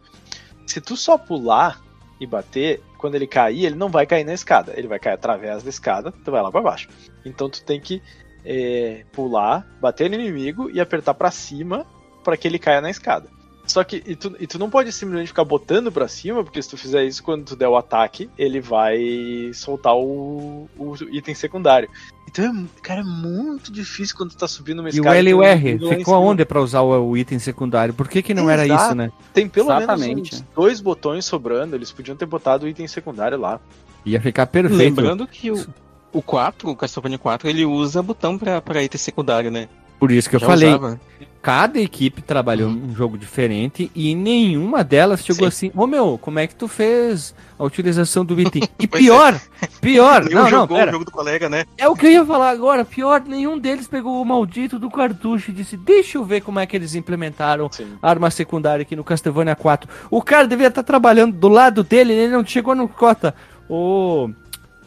Se tu só pular e bater, quando ele cair, ele não vai cair na escada. Ele vai cair através da escada, tu vai lá para baixo. Então tu tem que é, pular, bater no inimigo e apertar para cima para que ele caia na escada. Só que e tu, e tu não pode simplesmente ficar botando pra cima, porque se tu fizer isso quando tu der o ataque, ele vai soltar o, o item secundário. Então, é, cara, é muito difícil quando tu tá subindo uma escada. E o L e o R, ficou aonde pra usar o, o, item secundário? Por que que não Exato. era isso, né? Tem pelo Exatamente. menos dois botões sobrando, eles podiam ter botado o item secundário lá. Ia ficar perfeito. Lembrando que o, o 4, o Castlevania 4, ele usa botão pra, pra item secundário, né? Por isso que eu Já falei. Usava. Cada equipe trabalhou uhum. um jogo diferente e nenhuma delas chegou Sim. assim, ô oh, meu, como é que tu fez a utilização do item? E pior, é. pior, nenhum não, jogou não, o jogo do colega, né? É o que eu ia falar agora, pior, nenhum deles pegou o maldito do cartucho e disse, deixa eu ver como é que eles implementaram Sim. a arma secundária aqui no Castlevania 4. O cara devia estar trabalhando do lado dele, ele não chegou no cota. Ô, oh,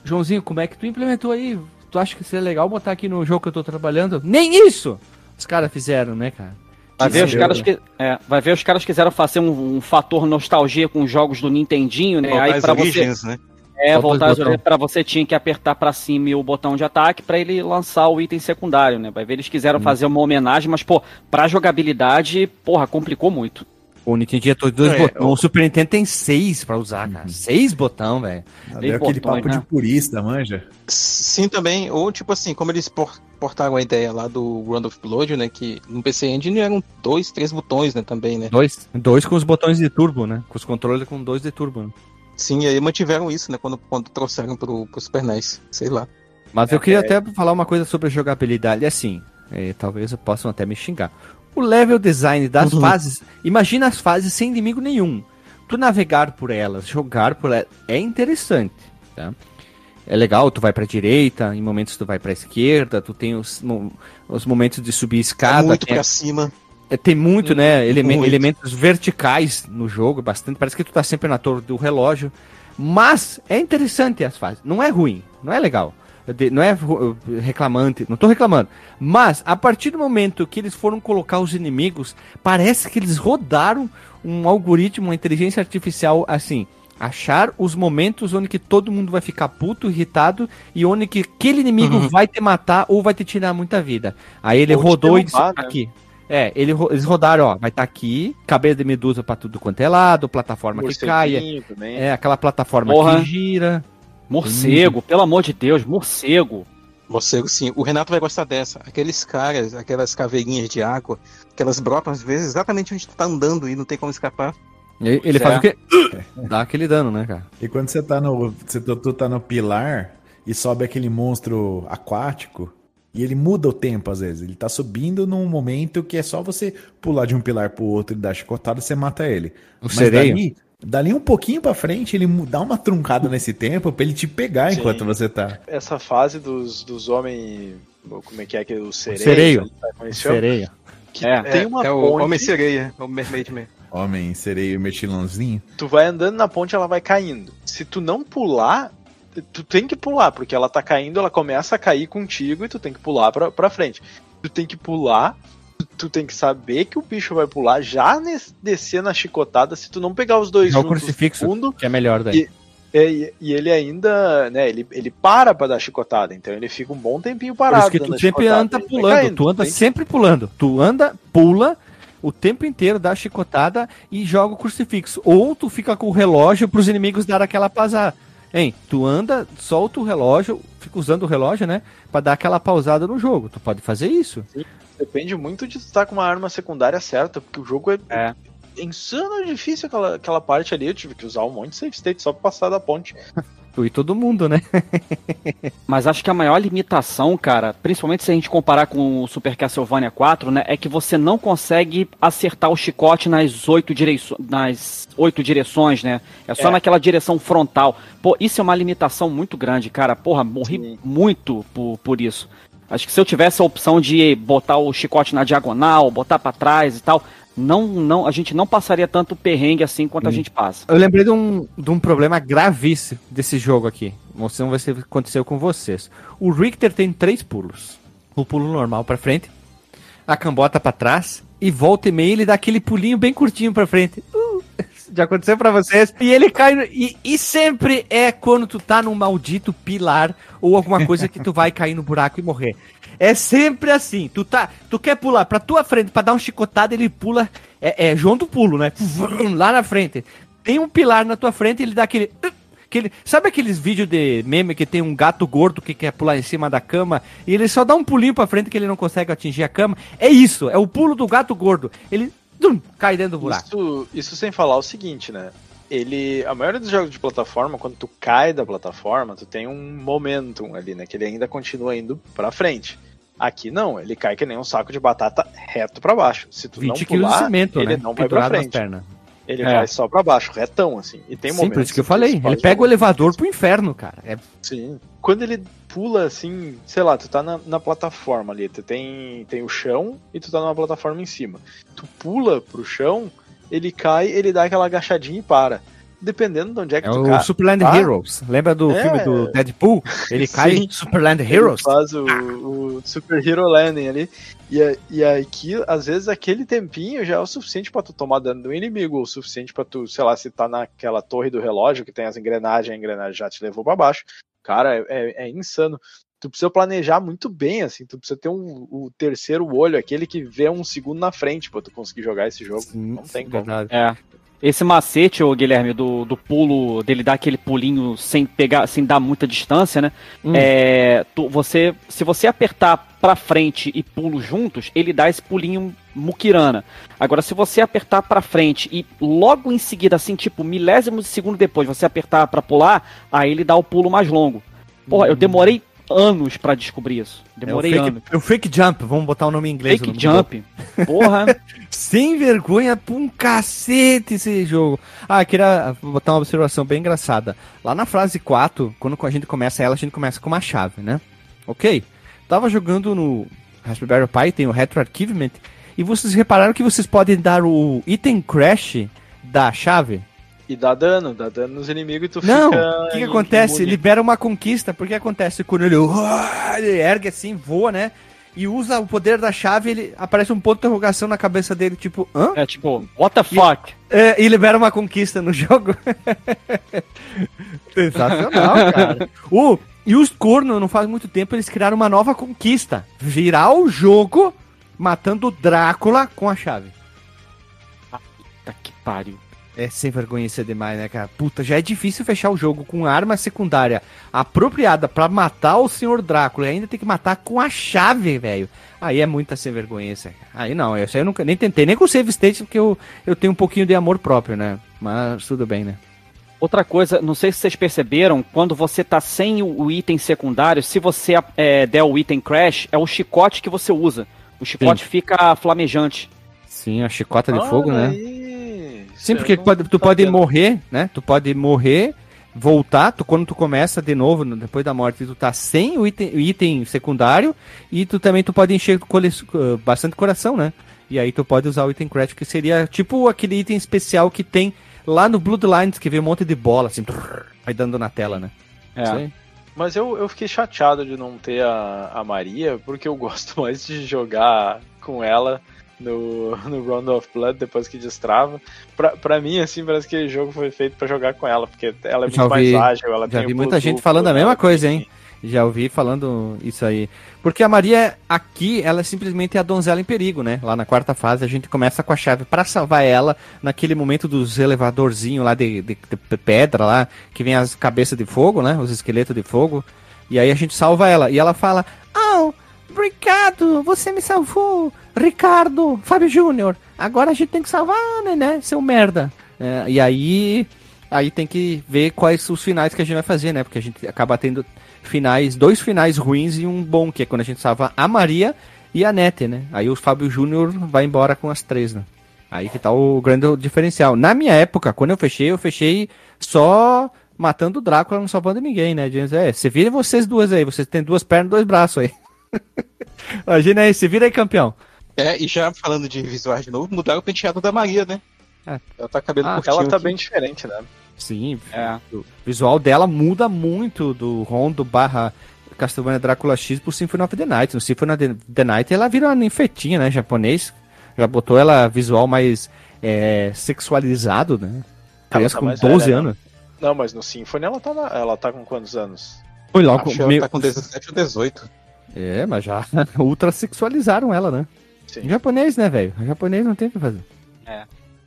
Joãozinho, como é que tu implementou aí? Tu acha que seria legal botar aqui no jogo que eu tô trabalhando? Nem isso! Os caras fizeram, né, cara? Vai ver, os caras que, é, vai ver os caras quiseram fazer um, um, fator nostalgia com os jogos do Nintendinho, né? Voltar aí para você, né? É, voltar para você tinha que apertar para cima o botão de ataque para ele lançar o item secundário, né? Vai ver eles quiseram hum. fazer uma homenagem, mas pô, para jogabilidade, porra, complicou muito. O Nintendo tinha todos dois É, botões. o- O Super Nintendo tem seis pra usar, cara. Seis botão, velho. Deu aquele papo né? de purista, manja. Sim, também. Ou, tipo assim, como eles por- portaram a ideia lá do Round of Blood, né? Que no PC Engine eram dois, três botões, né? Também, né? Dois. Dois com os botões de turbo, né? Com os controles com dois de turbo. né? Sim, e aí mantiveram isso, né? Quando, quando trouxeram pro, pro Super NES. Sei lá. Mas eu queria até falar uma coisa sobre a jogabilidade. Assim, é, talvez possam até me xingar. O level design das Uhum. fases. Imagina as fases sem inimigo nenhum. Tu navegar por elas, jogar por elas, é interessante. Tá? É legal, tu vai pra direita, em momentos tu vai pra esquerda, tu tem os, os momentos de subir escada. muito tem, pra cima. é, tem muito, né? eleme- Muito. Elementos verticais no jogo, bastante. Parece que tu tá sempre na torre do relógio. Mas é interessante as fases. Não é ruim, não é legal. De- Não é reclamante, não tô reclamando. Mas, a partir do momento que eles foram colocar os inimigos, parece que eles rodaram um algoritmo, uma inteligência artificial assim. Achar os momentos onde que todo mundo vai ficar puto, irritado, e onde que aquele inimigo Uhum. vai te matar ou vai te tirar muita vida. Aí ele Ou rodou e disse, "Tá né?" aqui. É, ele eles rodaram, ó, vai estar aqui, cabelo de medusa pra tudo quanto é lado, plataforma que cai, Morceguinho também. é aquela plataforma Porra. que gira. Morcego, pelo amor de Deus, morcego. Morcego, sim. O Renato vai gostar dessa. Aqueles caras, aquelas caveirinhas de água, que elas brotam às vezes exatamente onde tu tá andando e não tem como escapar. Ele, ele faz é. o quê? Dá aquele dano, né, cara? E quando você tá no. Você, tu, tu tá no pilar e sobe aquele monstro aquático. E ele muda o tempo, às vezes. Ele tá subindo num momento que é só você pular de um pilar pro outro e dar chicotada e você mata ele. O Mas sereio. Dali, dali um pouquinho pra frente, ele dá uma truncada nesse tempo pra ele te pegar Sim. enquanto você tá. Essa fase dos, dos homens. Como é que é que o sereio? Sereio. eles chamam? Sereia. Que É, tem uma é o ponte, Homem-Sereia, é o Mermaid Man. Homem, sereio e metilãozinho. tu vai andando na ponte ela vai caindo. Se tu não pular, tu tem que pular, porque ela tá caindo, ela começa a cair contigo e tu tem que pular pra, pra frente. Tu tem que pular, tu, tem que saber que o bicho vai pular, já nes- descer na chicotada, se tu não pegar os dois É o juntos crucifixo. fundo, Que é melhor daí. é, e, e ele ainda, né, ele, ele para pra dar chicotada, então ele fica um bom tempinho Por parado. isso que tu sempre anda pulando. caindo, tu anda que- sempre pulando. Tu anda, pula o tempo inteiro, dá chicotada e joga o crucifixo. Ou tu fica com o relógio pros inimigos dar aquela pausada. Hein, tu anda, solta o relógio, fica usando o relógio, né? Pra dar aquela pausada no jogo. Tu pode fazer isso. Depende muito de tu estar com uma arma secundária certa, porque o jogo é, É. insano difícil aquela, aquela parte ali. Eu tive que usar um monte de save state só pra passar da ponte. Tu e todo mundo, né? Mas acho que a maior limitação, cara, principalmente se a gente comparar com o Super Castlevania 4, né, é que você não consegue acertar o chicote nas oito, direço nas oito direções, né? É só É. naquela direção frontal. Pô, isso é uma limitação muito grande, cara. Porra, morri Sim. muito por, por isso. Acho que se eu tivesse a opção de botar o chicote na diagonal, botar pra trás e tal, não, não, a gente não passaria tanto perrengue assim quanto a gente passa. Eu lembrei de um, de um problema gravíssimo desse jogo aqui. Vamos ver se aconteceu com vocês. O Richter tem três pulos. O pulo normal pra frente, a cambota pra trás, e volta e meia ele dá aquele pulinho bem curtinho pra frente. Uh, já aconteceu pra vocês? E ele cai. e, e sempre é quando tu tá num maldito pilar ou alguma coisa que tu vai cair no buraco e morrer. É sempre assim. Tu tá, tu quer pular pra tua frente pra dar um chicotado, ele pula. É, é João do pulo, né? Lá na frente. Tem um pilar na tua frente, ele dá aquele. aquele sabe aqueles vídeos de meme que tem um gato gordo que quer pular em cima da cama e ele só dá um pulinho pra frente que ele não consegue atingir a cama? É isso, é o pulo do gato gordo. Ele tum, cai dentro do buraco. Isso, isso sem falar o seguinte, né? Ele, a maioria dos jogos de plataforma, quando tu cai da plataforma, tu tem um momentum ali, né? Que ele ainda continua indo pra frente. Aqui não, ele cai que nem um saco de batata reto pra baixo. Se tu não 20 quilos pular, de cimento, ele né? não vai pra Pendurado nas frente. Ele É. vai só pra baixo, retão, assim. E tem Sim, momentos por isso que eu falei. Ele pega o elevador pro inferno, cara. É Sim. Quando ele pula assim, sei lá, tu tá na, na plataforma ali, tu tem, tem o chão e tu tá numa plataforma em cima. Tu pula pro chão, ele cai, ele dá aquela agachadinha e para. Dependendo de onde é que É tu o cai. Superland Ah. Heroes. Lembra do É. filme do Deadpool? Ele cai em Superland Ele Heroes. faz o, o Super Hero Landing ali. E, e aqui, às vezes, aquele tempinho já é o suficiente pra tu tomar dano do inimigo, ou o suficiente pra tu, sei lá, se tá naquela torre do relógio que tem as engrenagens, a engrenagem já te levou pra baixo. Cara, é, é- é insano. tu precisa planejar muito bem, assim, tu precisa ter um, o terceiro olho, aquele que vê um segundo na frente pra tu conseguir jogar esse jogo. Sim, não tem sim, como. verdade. É. Esse macete, ô Guilherme, do, do pulo, dele dar aquele pulinho sem pegar, sem dar muita distância, né? Hum. É, tu- você, se você apertar pra frente e pulo juntos, ele dá esse pulinho muquirana. Agora, se você apertar pra frente e logo em seguida, assim, tipo, milésimos de segundo depois, você apertar pra pular, aí ele dá o pulo mais longo. Porra, eu demorei anos pra descobrir isso. Demorei Hum. é o anos. fake, o fake jump, vamos botar o nome em inglês. o Fake jump. Porra. Sem vergonha pra um cacete esse jogo. Ah, queria botar uma observação bem engraçada. Lá na frase 4, quando a gente começa ela, a gente começa com uma chave, né? Ok? Tava jogando no Raspberry Pi, tem o Retro Archivement, e vocês repararam que vocês podem dar o item crash da chave? E dá dano, dá dano nos inimigos e tu Não, fica. o que, que acontece? Libera uma conquista, porque acontece quando ele, ele ergue assim, voa, né? E usa o poder da chave, ele aparece um ponto de interrogação na cabeça dele, tipo, hã? É tipo, what the fuck? É, e libera uma conquista no jogo. Sensacional, cara. Uh, e os cornos, não faz muito tempo, eles criaram uma nova conquista. Virar o jogo matando o Drácula com a chave. Puta que pariu. É sem vergonha isso é demais, né, cara? Puta, já é difícil fechar o jogo com arma secundária apropriada pra matar o Senhor Drácula e ainda tem que matar com a chave, velho. Aí é muita sem vergonha isso aí. Aí não, isso aí eu nunca nem tentei, nem com o save state, porque eu, eu tenho um pouquinho de amor próprio, né? Mas tudo bem, né? Outra coisa, não sei se vocês perceberam, quando você tá sem o, item secundário, se você é, der o item crash, é o chicote que você usa. O chicote fica flamejante. Sim, a chicota de Olha fogo, né? Sim, porque tu pode, tu pode morrer, né? Tu pode morrer, voltar, tu, quando tu começa de novo, no- depois da morte, tu tá sem o item, o item secundário e tu também tu pode encher uh, bastante coração, né? E aí tu pode usar o item crash, que seria tipo aquele item especial que tem lá no Bloodlines, que vem um monte de bola, assim, vai dando na tela, né? É. Mas eu, eu fiquei chateado de não ter a, a Maria, porque eu gosto mais de jogar com ela no, no Round of Blood depois que destrava. Pra, pra mim, assim, parece que o jogo foi feito pra jogar com ela, porque ela é muito mais ágil. Ela já tem vi muita gente falando a mesma coisa, hein? Já ouvi falando isso aí. Porque a Maria aqui, ela simplesmente é a donzela em perigo, né? Lá na quarta fase, a gente começa com a chave pra salvar ela naquele momento dos elevadorzinhos lá de, de- de pedra lá, que vem as cabeças de fogo, né? Os esqueletos de fogo. E aí a gente salva ela. E ela fala: obrigado, você me salvou, Ricardo, Fábio Júnior. Agora a gente tem que salvar, né, né seu merda. É, e aí aí tem que ver quais os finais que a gente vai fazer, né? Porque a gente acaba tendo finais, dois finais ruins e um bom, que é quando a gente salva a Maria e a Nete, né? Aí o Fábio Júnior vai embora com as três, né? Aí que tá o grande diferencial. Na minha época, quando eu fechei, eu fechei só matando o Drácula, não salvando ninguém, né? James? É, se virem vocês duas aí, vocês têm duas pernas dois braços aí. Imagina aí, se vira aí, campeão. É, e já falando de visuais de novo, mudaram o penteado da Maria, né? É. Ela tá cabelo Ah, curtinho Ela tá aqui. bem diferente, né? Sim, É. o visual dela muda muito do Rondo barra Castlevania Drácula X pro Symphony of the Night. No Symphony of the Night ela vira uma ninfetinha, né? Japonês. Já botou ela visual mais é, sexualizado, né? Criança tá com mais 12 velha, anos. Não, mas no Symphony ela tá, na- ela tá com quantos anos? Foi logo. Acho meio- tá com 17 ou 18. É, mas já ultra sexualizaram ela, né? Sim. Japonês, né, velho? Japonês não tem o que fazer.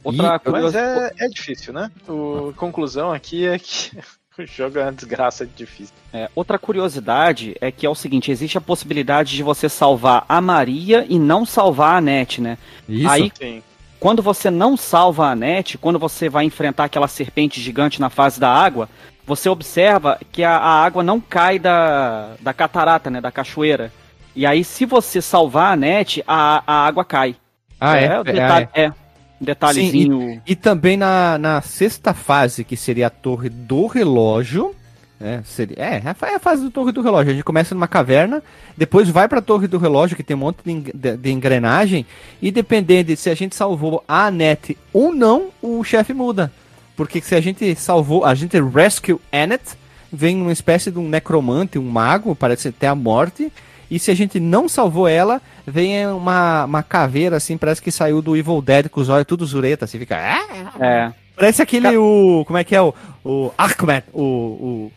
Outra E- Mas curiosidade. é, é difícil, né? O conclusão aqui é que o jogo é uma desgraça de difícil. É, outra curiosidade é que é o seguinte, existe a possibilidade de você salvar a Maria e não salvar a Net, né? Isso. Aí, Sim. quando você não salva a Net, quando você vai enfrentar aquela serpente gigante na fase da água, você observa que a, a água não cai da, da catarata, né? Da cachoeira. E aí, se você salvar a Net, a, a água cai. ah, é. é, detalhe, é. é. Um detalhezinho. E também na, na sexta fase, que seria a torre do relógio. né, seria, é, é a fa- é a fase do torre do relógio. A gente começa numa caverna, depois vai pra torre do relógio, que tem um monte de, de- engrenagem. E dependendo de se a gente salvou a Annette ou não, o chefe muda. Porque se a gente salvou, a gente rescue Annette, vem uma espécie de um necromante, um mago, parece até a morte. E se a gente não salvou ela, vem uma, uma caveira, assim, parece que saiu do Evil Dead com os olhos tudo zureta, assim, fica. "Ah!" É. Parece aquele, o. Como é que é? O, o Ahmed, o, o,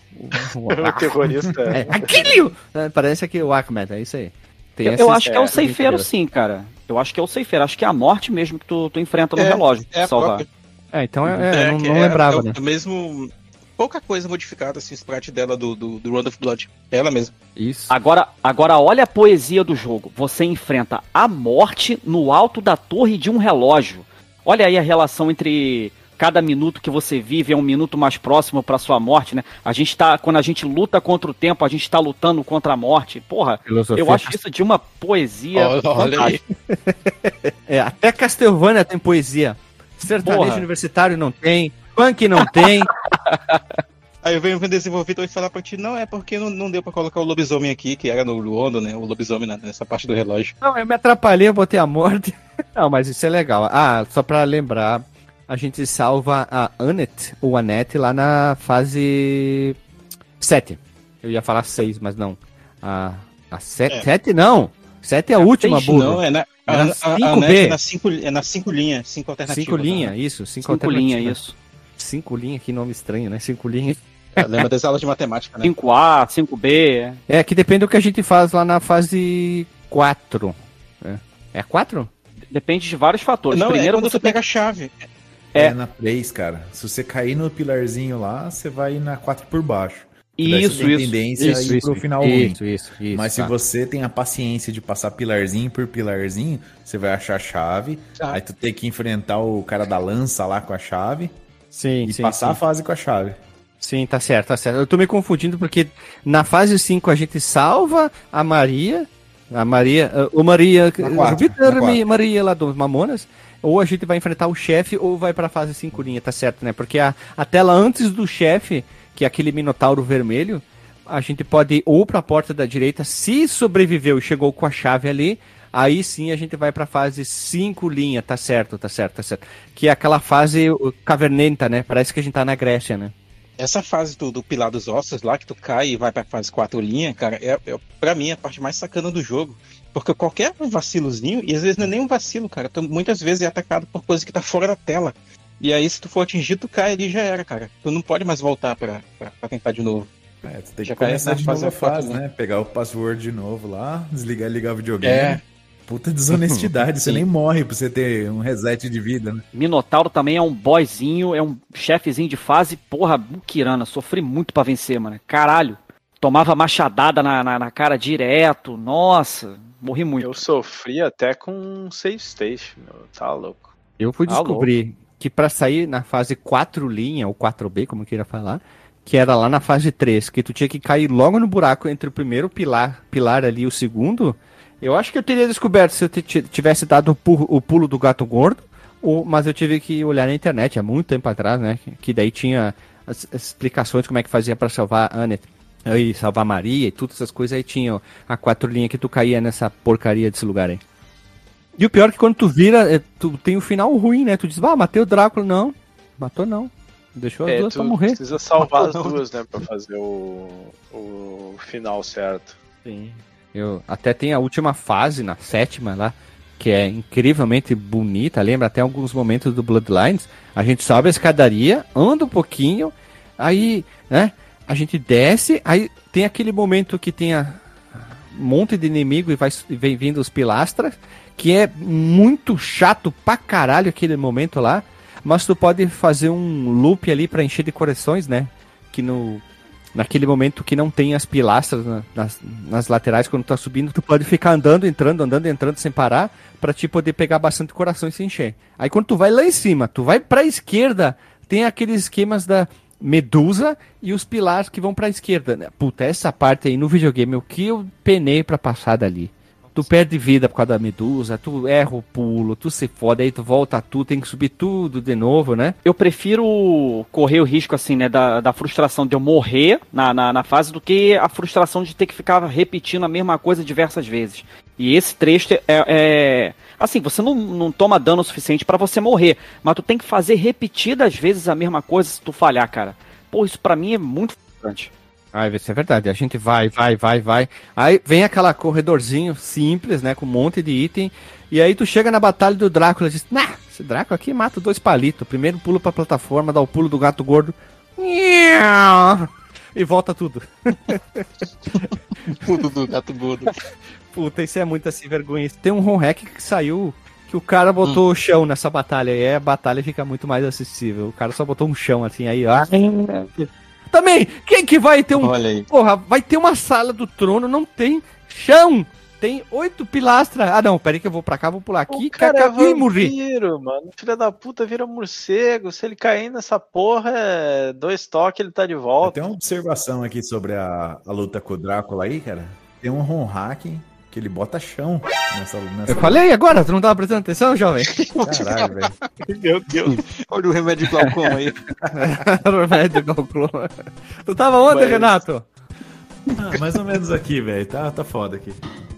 o, o terrorista. É, Aquilo! É, parece aqui o Ahmed, é isso aí. Tem eu, eu acho que é o ceifeiro sim, cara. Eu acho que é o ceifeiro. Acho que é a morte mesmo que tu, tu enfrenta no é, relógio. É salvar. É, então é, é não, não lembrava, né? É o mesmo pouca coisa modificada assim, o sprite dela do, do, do Round of Blood. É ela mesma. Isso. Agora, agora olha a poesia do jogo. Você enfrenta a morte no alto da torre de um relógio. Olha aí a relação entre cada minuto que você vive é um minuto mais próximo para sua morte, né? A gente tá, quando a gente luta contra o tempo, a gente tá lutando contra a morte. Porra, Filosofia. eu acho isso de uma poesia. Olha, olha é, até Castlevania tem poesia. Sertanejo Porra. universitário não tem, punk não tem. Aí eu venho desenvolvedor e falar pra ti, não, é porque não, não deu pra colocar o lobisomem aqui, que era no Luondo, né? O lobisomem nessa parte do relógio. Não, eu me atrapalhei, eu botei a morte. Não, mas isso é legal. Ah, só pra lembrar, a gente salva a Annette, ou Annette, lá na fase 7. Eu ia falar 6, mas não. A, a 7, é. não. 7 é a, a última, burro. Não, é na, a, é na 5B. É na 5 é na cinco linhas, 5 alternativas. 5 linhas, isso, 5 alternativas. linhas, isso. 5 linhas, que nome estranho, né? 5 linhas. É, lembra das aulas de matemática, né? 5A, 5B. É. é, que depende do que a gente faz lá na fase 4. É, é 4? Depende de vários fatores. Não, Primeiro é quando você pega a chave. É. é na 3, cara. Se você cair no pilarzinho lá, você vai na 4 por baixo. Isso, isso. tendência isso, a isso, pro final isso, ruim. Isso, isso. Mas tá. se você tem a paciência de passar pilarzinho por pilarzinho, você vai achar a chave. Ah. Aí tu tem que enfrentar o cara da lança lá com a chave. Sim, e sim, passar sim. a fase com a chave. Sim, tá certo, tá certo. Eu tô me confundindo porque na fase 5 a gente salva a Maria. A Maria. O Maria. Júpiter, Maria lá dos Mamonas ou a gente vai enfrentar o chefe ou vai pra fase 5 linha, tá certo, né? Porque a, a tela antes do chefe, que é aquele minotauro vermelho, a gente pode ir ou pra porta da direita, se sobreviveu e chegou com a chave ali, aí sim a gente vai pra fase 5 linha, tá certo, tá certo, tá certo. Que é aquela fase cavernenta, né? Parece que a gente tá na Grécia, né? Essa fase do, do Pilar dos Ossos lá, que tu cai e vai pra fase 4 linha, cara, é, é mim a parte mais sacana do jogo. Porque qualquer vacilozinho, e às vezes não é nem um vacilo, cara, tu muitas vezes é atacado por coisa que tá fora da tela. E aí, se tu for atingido, tu cai ali já era, cara. Tu não pode mais voltar pra, pra, pra tentar de novo. É, tu tem já que começar de novo a fase, né? Pegar o password de novo lá, desligar e ligar o videogame. É. Puta desonestidade, você nem morre pra você ter um reset de vida, né? Minotauro também é um boyzinho, é um chefezinho de fase, porra, Bukirana, sofri muito para vencer, mano. Caralho. Tomava machadada na, na, na, cara direto, nossa, morri muito. Eu sofri até com save station, meu, tá louco. Eu fui tá descobrir louco. Que para sair na fase 4 linha, ou 4B, como queira falar, que era lá na fase 3, que tu tinha que cair logo no buraco entre o primeiro pilar, pilar ali e o segundo, eu acho que eu teria descoberto se eu tivesse dado o pulo, do gato gordo, ou, mas eu tive que olhar na internet há muito tempo atrás, né? Que daí tinha as, explicações como é que fazia para salvar a Annette salvar Maria e todas essas coisas, aí tinha a quatro linhas que tu caía nessa porcaria desse lugar aí. E o pior é que quando tu vira, é, tu tem o um final ruim, né? Tu diz, ah, matei o Drácula. Não, matou não. Deixou as é, duas pra morrer. precisa salvar matou as duas, né? Pra fazer o, o final certo. Sim. Eu, até tem a última fase, na sétima lá, que é incrivelmente bonita. Lembra até alguns momentos do Bloodlines. A gente sobe a escadaria, anda um pouquinho, aí, né? a gente desce, aí tem aquele momento que tem a, um monte de inimigo e vai vem vindo os pilastras, que é muito chato pra caralho aquele momento lá, mas tu pode fazer um loop ali para encher de corações, né? Que no naquele momento que não tem as pilastras na, nas, nas laterais quando tu tá subindo, tu pode ficar andando, entrando, andando, entrando sem parar, para te poder pegar bastante corações e se encher. Aí quando tu vai lá em cima, tu vai pra esquerda, tem aqueles esquemas da Medusa e os pilares que vão para a esquerda. Né? Puta, essa parte aí no videogame, o que eu penei para passar dali. Tu perde vida por causa da medusa, tu erra o pulo, tu se fode, aí tu volta tu, tem que subir tudo de novo, né? Eu prefiro correr o risco, assim, né, da, da frustração de eu morrer na, na, na fase do que a frustração de ter que ficar repetindo a mesma coisa diversas vezes. E esse trecho é, é Assim, você não, não toma dano o suficiente para você morrer, mas tu tem que fazer repetidas vezes a mesma coisa se tu falhar, cara. Pô, isso para mim é muito frustrante. Ah, isso é verdade. A gente vai, vai, vai, vai. Aí vem aquela corredorzinho simples, né? Com um monte de item. E aí tu chega na batalha do Drácula e diz, nah, esse Drácula aqui mata dois palitos. Primeiro pulo pra plataforma, dá o pulo do gato gordo. e volta tudo. Tudo do gato gordo. Puta, isso é muito assim vergonha. Tem um home hack que saiu que o cara botou o chão nessa batalha e aí a batalha fica muito mais acessível. O cara só botou um chão assim aí, ó. Também, quem que vai ter um. Olha aí. Porra, vai ter uma sala do trono, não tem chão. Tem oito pilastras. Ah, não, peraí que eu vou pra cá, vou pular aqui. O cara é vampiro, mano. Filha da puta vira morcego. Se ele cair nessa porra, é dois toques, ele tá de volta. Tem uma observação aqui sobre a, a luta com o Drácula aí, cara. Tem um home hacking que ele bota chão nessa, nessa Eu falei agora, tu não tava prestando atenção, jovem? Caralho, velho. Meu Deus. Olha o remédio de glaucoma aí. Remédio glaucoma. Tu tava onde, Mas- Renato? Ah, mais ou menos aqui, velho. Tá, tá foda aqui.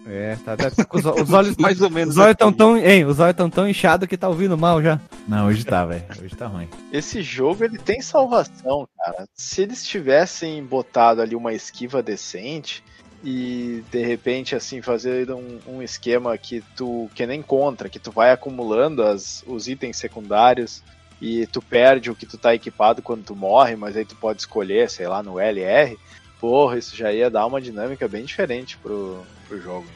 É, tá, tá com os, os olhos. Mais ou menos. Os olhos tão aqui. tão, hein, os olhos tão tão inchados que tá ouvindo mal já. Não, hoje tá, velho. Hoje tá ruim. Esse jogo ele tem salvação, cara. Se eles tivessem botado ali uma esquiva decente e de repente assim fazer um, um esquema que tu que nem contra, que tu vai acumulando as, os itens secundários e tu perde o que tu tá equipado quando tu morre, mas aí tu pode escolher, sei lá, no LR. Porra, isso já ia dar uma dinâmica bem diferente pro, pro jogo.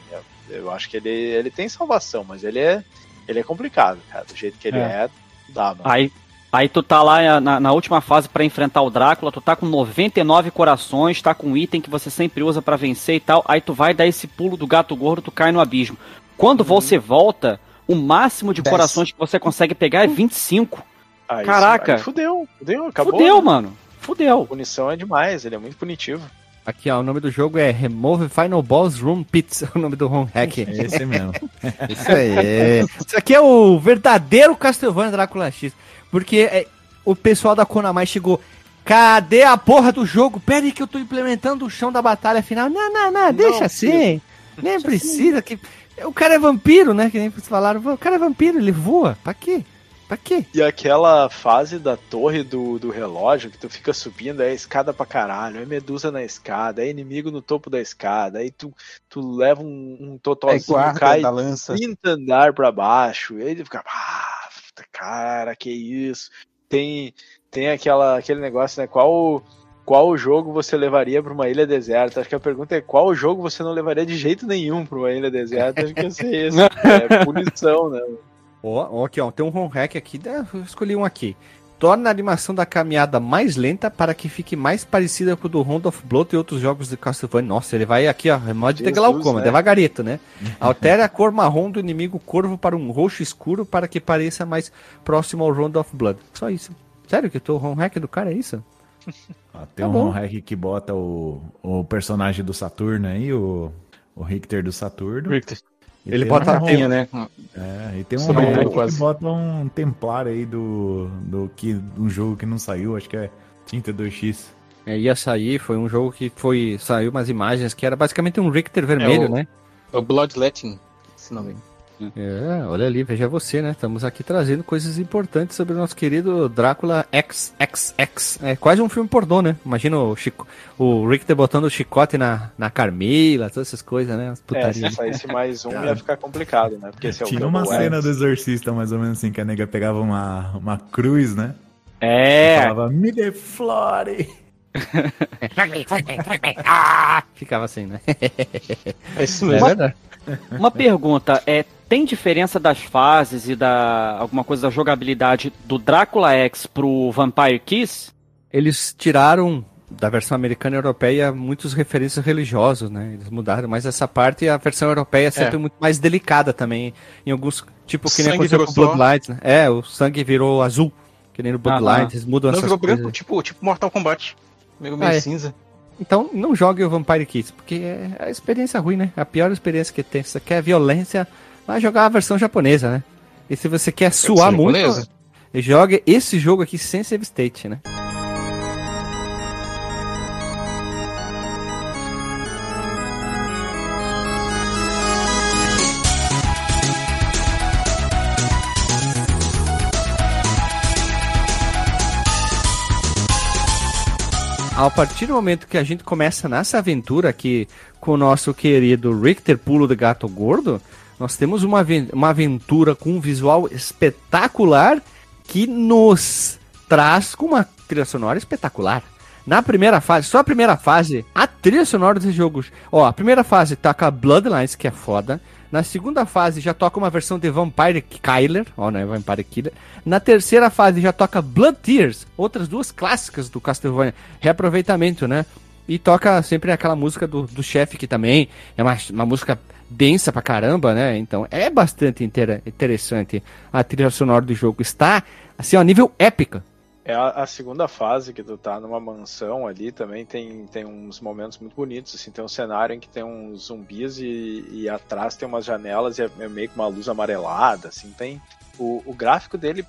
Eu acho que ele, ele tem salvação, mas ele é, ele é complicado, cara. Do jeito que ele é, dá, mano. Aí, aí tu tá lá na, na última fase pra enfrentar o Drácula, tu tá com 99 corações, tá com um item que você sempre usa pra vencer e tal. Aí tu vai dar esse pulo do gato gordo, tu cai no abismo. Quando você volta, o máximo de Desce. corações que você consegue pegar é 25. Aí, Caraca. aí fudeu, fudeu, acabou. Fudeu, né? mano. Fudeu. Punição é demais, ele é muito punitivo. Aqui, ó, o nome do jogo é Remove Final Boss Room Pits, é o nome do home hack. É esse mesmo. Isso aí. Isso aqui é o verdadeiro Castlevania Drácula X. Porque é, o pessoal da Konami chegou. Cadê a porra do jogo? Pera aí que eu tô implementando o chão da batalha final. Não, não, não, deixa assim. Nem precisa. que O cara é vampiro, né? Que nem vocês falaram. O cara é vampiro, ele voa. Pra quê? Pra quê? E aquela fase da torre do, do relógio que tu fica subindo, é escada pra caralho, é medusa na escada, é inimigo no topo da escada, aí tu, tu leva um, um É totozinho, guarda cai da lança. 30 andar pra baixo, e aí ele fica, ah, cara, que isso. Tem, tem aquela, aquele negócio, né? Qual, qual jogo você levaria pra uma ilha deserta? Acho que a pergunta é qual jogo você não levaria de jeito nenhum pra uma ilha deserta? Acho que ia ser esse. é punição, né? Ó, ó, aqui, ó. Tem um home hack aqui. Eu escolhi um aqui. Torna a animação da caminhada mais lenta para que fique mais parecida com o do Round of Blood e outros jogos de Castlevania. Nossa, ele vai aqui, ó. Mod de Jesus, glaucoma, né? devagarito, né? Altera a cor marrom do inimigo corvo para um roxo escuro para que pareça mais próximo ao Round of Blood. Só isso. Sério que o home hack do cara é isso? Ó, tem Tá um bom. home hack que bota o, o personagem do Saturno aí, o, o Richter do Saturno. Richter. E Ele bota um a Tinha, né? É, e tem um Sobre que bota um templário aí do, do que, um jogo que não saiu, acho que é 32X. É, ia sair, foi um jogo que foi. Saiu umas imagens que era basicamente um Richter vermelho, É o- né? É o Bloodletting, esse nome. É, olha ali, veja você, né? Estamos aqui trazendo coisas importantes sobre o nosso querido Drácula XXX. É quase um filme pornô, né? Imagina o, Chico, o Richter botando o chicote na, na Carmila, todas essas coisas, né? As É, se putarias. saísse mais um ia ficar complicado, né? Porque esse é o Tinha uma cena X. do Exorcista, mais ou menos assim, que a nega pegava uma, uma cruz, né? E É. falava, me deflore. Ficava assim, né? É isso É mesmo. verdade. Uma pergunta, é, tem diferença das fases e da alguma coisa da jogabilidade do Drácula X pro Vampire Kiss? Eles tiraram da versão americana e europeia muitos referências religiosos, né? Eles mudaram, mas essa parte, a versão europeia é sempre É. muito mais delicada também. Em alguns, tipo, que nem aconteceu com o só. Bloodlight, né? É, o sangue virou azul, que nem no Bloodlight, eles mudam Não essas virou coisas. branco, tipo, tipo Mortal Kombat. Meio, meio Ah, é. cinza. Então, não jogue o Vampire Kiss, porque é a experiência ruim, né? A pior experiência que tem. Se você quer violência, vai jogar a versão japonesa, né? E se você quer suar muito, japonesa? jogue esse jogo aqui sem save state, né? A partir do momento que a gente começa nessa aventura aqui com o nosso querido Richter Pulo do Gato Gordo, nós temos uma, uma aventura com um visual espetacular que nos traz com uma trilha sonora espetacular. Na primeira fase, só a primeira fase, a trilha sonora dos jogos. Ó, a primeira fase toca Bloodlines, que é foda. Na segunda fase já toca uma versão de Vampire Killer, ó, não é Vampire Killer. Na terceira fase já toca Blood Tears, outras duas clássicas do Castlevania. Reaproveitamento, né? E toca sempre aquela música do, do chefe que também é uma, uma música densa pra caramba, né? Então é bastante interessante a trilha sonora do jogo. Está, assim, ó, nível épica. É a, a, segunda fase que tu tá numa mansão ali também tem, tem uns momentos muito bonitos, assim, tem um cenário em que tem uns zumbis e, e atrás tem umas janelas e é, é meio que uma luz amarelada, assim, tem o, o gráfico dele,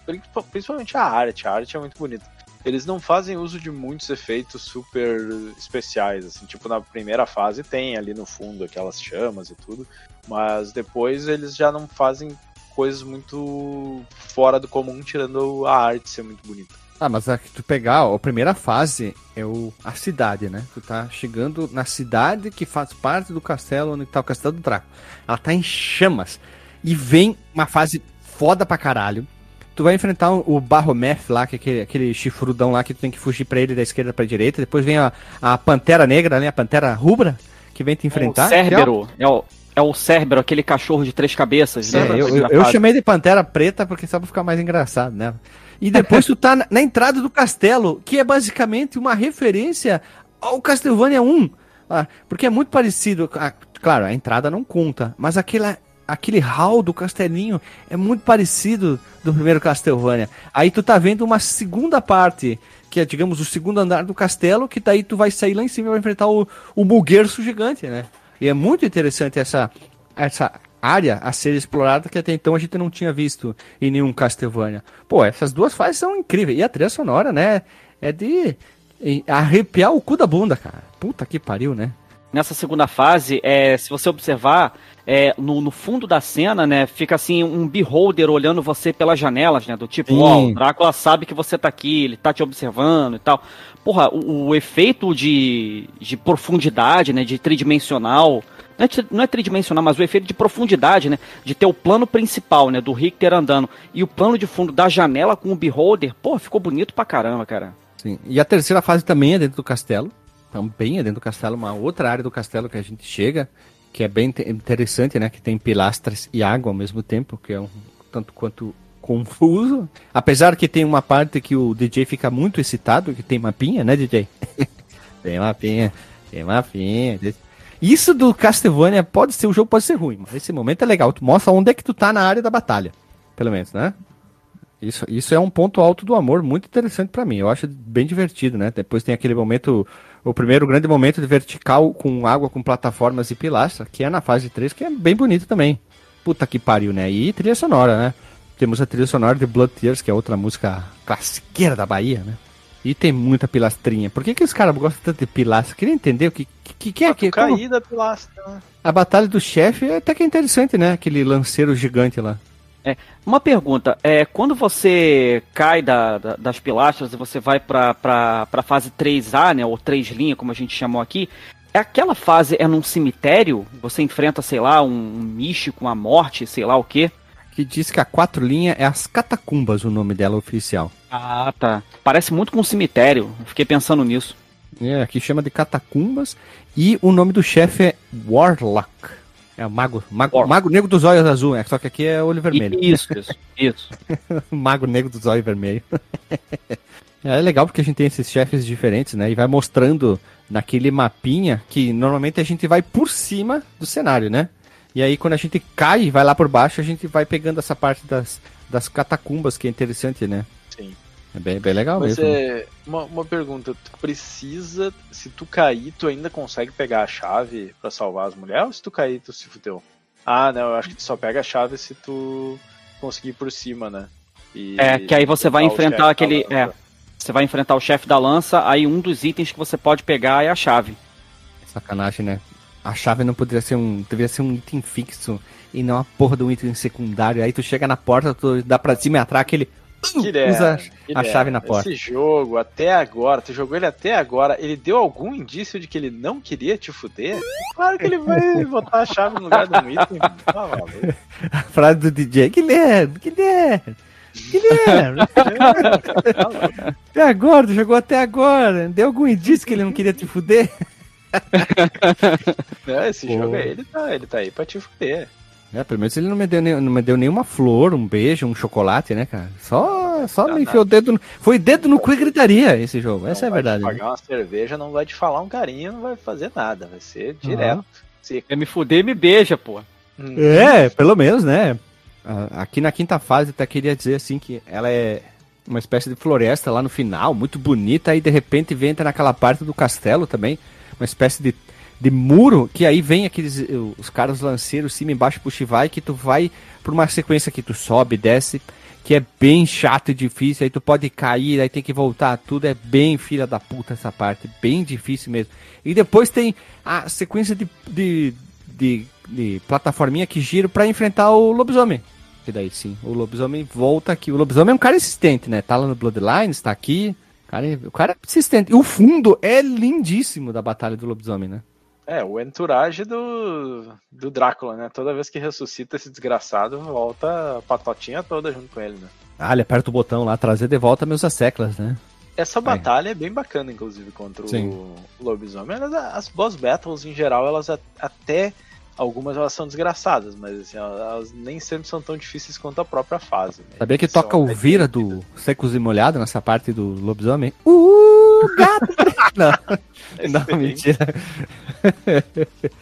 principalmente a arte, a arte é muito bonita. Eles não fazem uso de muitos efeitos super especiais, assim, tipo na primeira fase tem ali no fundo aquelas chamas e tudo, mas depois eles já não fazem coisas muito fora do comum, tirando a arte ser muito bonita. Ah, mas aqui tu pegar, ó, a primeira fase é o, a cidade, né? Tu tá chegando na cidade que faz parte do castelo onde tá o castelo do Draco. Ela tá em chamas. E vem uma fase foda pra caralho. Tu vai enfrentar o Barrometh lá, que é aquele, aquele chifrudão lá que tu tem que fugir pra ele da esquerda pra direita. Depois vem a, a Pantera Negra, né? A Pantera Rubra, que vem te enfrentar. É o Cérbero. É o, é o Cérbero, aquele cachorro de três cabeças, né? É, eu, eu, eu chamei de Pantera Preta porque só pra ficar mais engraçado, né? E depois tu tá na, na, entrada do castelo, que é basicamente uma referência ao Castlevania 1. Ah, porque é muito parecido. Ah, claro, a entrada não conta, mas aquela, aquele hall do castelinho é muito parecido do primeiro Castlevania. Aí tu tá vendo uma segunda parte, que é, digamos, o segundo andar do castelo, que daí tu vai sair lá em cima e vai enfrentar o, o Muguerço gigante, né? E é muito interessante essa, essa área a ser explorada que até então a gente não tinha visto em nenhum Castlevania. Pô, essas duas fases são incríveis. E a trilha sonora, né? É de arrepiar o cu da bunda, cara. Puta que pariu, né? Nessa segunda fase, é, se você observar, é, no, no, fundo da cena, né, fica assim um beholder olhando você pelas janelas, né, do tipo, ó, oh, o Drácula sabe que você tá aqui, ele tá te observando e tal. Porra, o, o efeito de, de profundidade, né, de tridimensional não é, não é tridimensional, mas o efeito de profundidade, né? De ter o plano principal, né? Do Richter andando e o plano de fundo da janela com o beholder, pô, ficou bonito pra caramba, cara. Sim. E a terceira fase também é dentro do castelo. Também é dentro do castelo, uma outra área do castelo que a gente chega, que é bem interessante, né? Que tem pilastras e água ao mesmo tempo, que é um tanto quanto confuso. Apesar que tem uma parte que o DJ fica muito excitado, que tem mapinha, né, DJ? tem mapinha, tem mapinha. Isso do Castlevania pode ser, o jogo pode ser ruim, mas esse momento é legal. Tu mostra onde é que tu tá na área da batalha. Pelo menos, né? Isso, isso é um ponto alto do amor muito interessante para mim. Eu acho bem divertido, né? Depois tem aquele momento, o primeiro grande momento de vertical com água, com plataformas e pilastras, que é na fase 3, que é bem bonito também. Puta que pariu, né? E trilha sonora, né? Temos a trilha sonora de Blood Tears, que é outra música classiqueira da Bahia, né? E tem muita pilastrinha. Por que, que os caras gostam tanto de pilastra? Queria entender o que, que, que é que. Cair da pilastra. Né? A batalha do chefe é até que é interessante, né? Aquele lanceiro gigante lá. É, uma pergunta, é, quando você cai da, da, das pilastras e você vai pra, pra, pra fase 3A, né, ou 3 linha, como a gente chamou aqui, é aquela fase é num cemitério? Você enfrenta, sei lá, um, um místico, uma morte, sei lá o quê? Que diz que a quatro linha é as catacumbas, o nome dela oficial. Ah, tá. Parece muito com um cemitério. fiquei pensando nisso. É, aqui chama de catacumbas. E o nome do chefe é Warlock. É o mago, mago, mago negro dos olhos azul, é, só que aqui é olho vermelho. Isso, isso, isso. mago negro dos olhos vermelhos. é legal porque a gente tem esses chefes diferentes, né? E vai mostrando naquele mapinha que normalmente a gente vai por cima do cenário, né? E aí quando a gente cai e vai lá por baixo, a gente vai pegando essa parte das, das catacumbas, que é interessante, né? É bem, bem legal Mas mesmo. É uma, uma pergunta, tu precisa, se tu cair, tu ainda consegue pegar a chave para salvar as mulheres ou se tu cair, tu se fudeu? Ah, não, eu acho que tu só pega a chave se tu conseguir ir por cima, né? E é, que aí você vai enfrentar aquele. É, você vai enfrentar o chefe da lança, aí um dos itens que você pode pegar é a chave. Sacanagem, né? A chave não poderia ser um. Deveria ser um item fixo e não a porra de um item secundário. Aí tu chega na porta, tu dá pra cima e atrás aquele usa a chave na porta. Esse jogo, até agora, tu jogou ele até agora, ele deu algum indício de que ele não queria te fuder? Claro que ele vai botar a chave no lugar do item. Tá a frase do DJ, Guilherme, Guilherme. Guilherme! até agora, jogou até agora. Deu algum indício que ele não queria te fuder? Não, esse Pô. jogo aí, ele tá, ele tá aí pra te fuder. É, pelo menos ele não me, deu, não me deu nenhuma flor, um beijo, um chocolate, né, cara? Só, só não, me enfiou o dedo. No, foi dedo no cu e gritaria esse jogo. Essa é a verdade. Vai pagar né? uma cerveja, não vai te falar um carinho, não vai fazer nada. Vai ser direto. Uhum. Quer me fuder, me beija, pô. Hum. É, pelo menos, né? Aqui na quinta fase, até queria dizer assim que ela é uma espécie de floresta lá no final, muito bonita, aí de repente vem entra naquela parte do castelo também, uma espécie de de muro, que aí vem aqueles os caras lanceiros cima embaixo puxa e vai, que tu vai por uma sequência que tu sobe, desce, que é bem chato e difícil, aí tu pode cair, aí tem que voltar tudo, é bem filha da puta essa parte, bem difícil mesmo. E depois tem a sequência de, de, de, de plataforminha que gira para enfrentar o lobisomem. Que daí sim, o lobisomem volta aqui. O lobisomem é um cara insistente, né? Tá lá no Bloodlines, tá aqui. O cara, é, o cara é persistente. E o fundo é lindíssimo da Batalha do Lobisomem, né? É, o entourage do, do Drácula, né? Toda vez que ressuscita esse desgraçado, volta a patotinha toda junto com ele, né? Ah, ele aperta o botão lá, trazer de volta meus asseclas, né? Essa batalha é bem bacana, inclusive, contra Sim. o lobisomem. As boss battles, em geral, elas até. Algumas elas são desgraçadas, mas assim, elas nem sempre são tão difíceis quanto a própria fase. Né? Sabia que toca o vira do Secos e Molhado nessa parte do lobisomem? Uh, gato! não, não mentira.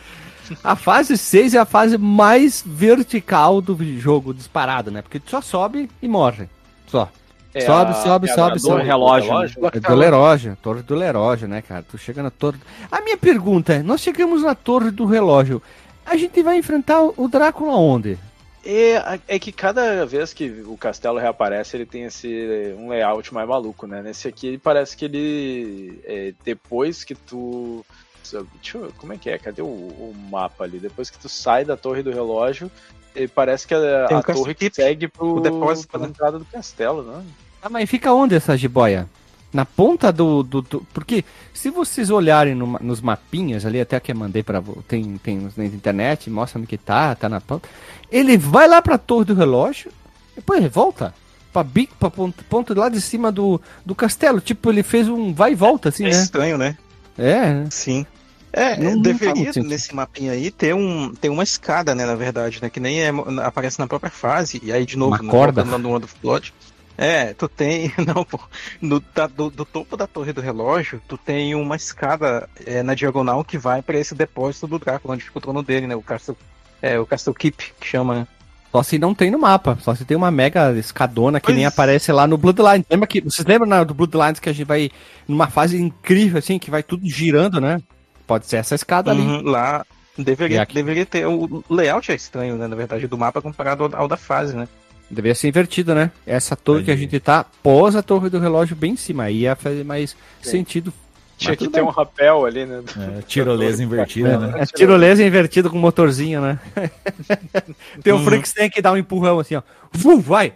A fase 6 é a fase mais vertical do jogo disparado, né? Porque tu só sobe e morre. Só. É sobe, a, sobe, é sobe, sobe. relógio. relógio. É do relógio, torre do relógio, né, cara? Tu chega na torre. A minha pergunta é: nós chegamos na torre do relógio. A gente vai enfrentar o Drácula onde? É, é que cada vez que o castelo reaparece, ele tem esse um layout mais maluco, né? Nesse aqui parece que ele. É, depois que tu. Deixa eu, como é que é? Cadê o, o, mapa ali? Depois que tu sai da torre do relógio, parece que a, a torre que segue pro, depósito, pra né? entrada do castelo, né? Ah, mas fica onde essa jiboia? Na ponta do, do, do, Porque se vocês olharem no, nos mapinhas ali, até que eu mandei para tem, tem na internet, mostra onde que tá, tá na ponta. Ele vai lá pra torre do relógio, depois volta pra, bico, pra ponto, ponto lá de cima do, do castelo. Tipo, ele fez um vai e volta, assim, é né? estranho, né? É. Sim. É, não, deveria não nesse mapinha aí ter, um, ter uma escada, né, na verdade, né? Que nem é, aparece na própria fase. E aí, de novo, uma corda. no of Blood. É, tu tem. Não, pô. No, da, do, do, topo da torre do relógio, tu tem uma escada é, na diagonal que vai para esse depósito do Drácula, onde fica o trono dele, né? O Castle, é, o Castle Keep, que chama, né? Só se não tem no mapa, só se tem uma mega escadona que pois. nem aparece lá no Bloodlines. Lembra que, vocês lembram né, do Bloodlines que a gente vai numa fase incrível, assim, que vai tudo girando, né? Pode ser essa escada uhum, ali. Lá deveria, deveria ter. O layout é estranho, né? Na verdade, do mapa comparado ao, ao da fase, né? Deveria ser invertido, né? Essa torre que a gente tá pós a torre do relógio bem em cima. Aí ia fazer mais Sim. sentido. Tinha que ter bem. um rapel ali, né? É, tirolesa invertida, né? É, tirolesa invertida com motorzinho, né? Tem o um Frankenstein que dá um empurrão assim, ó. vai!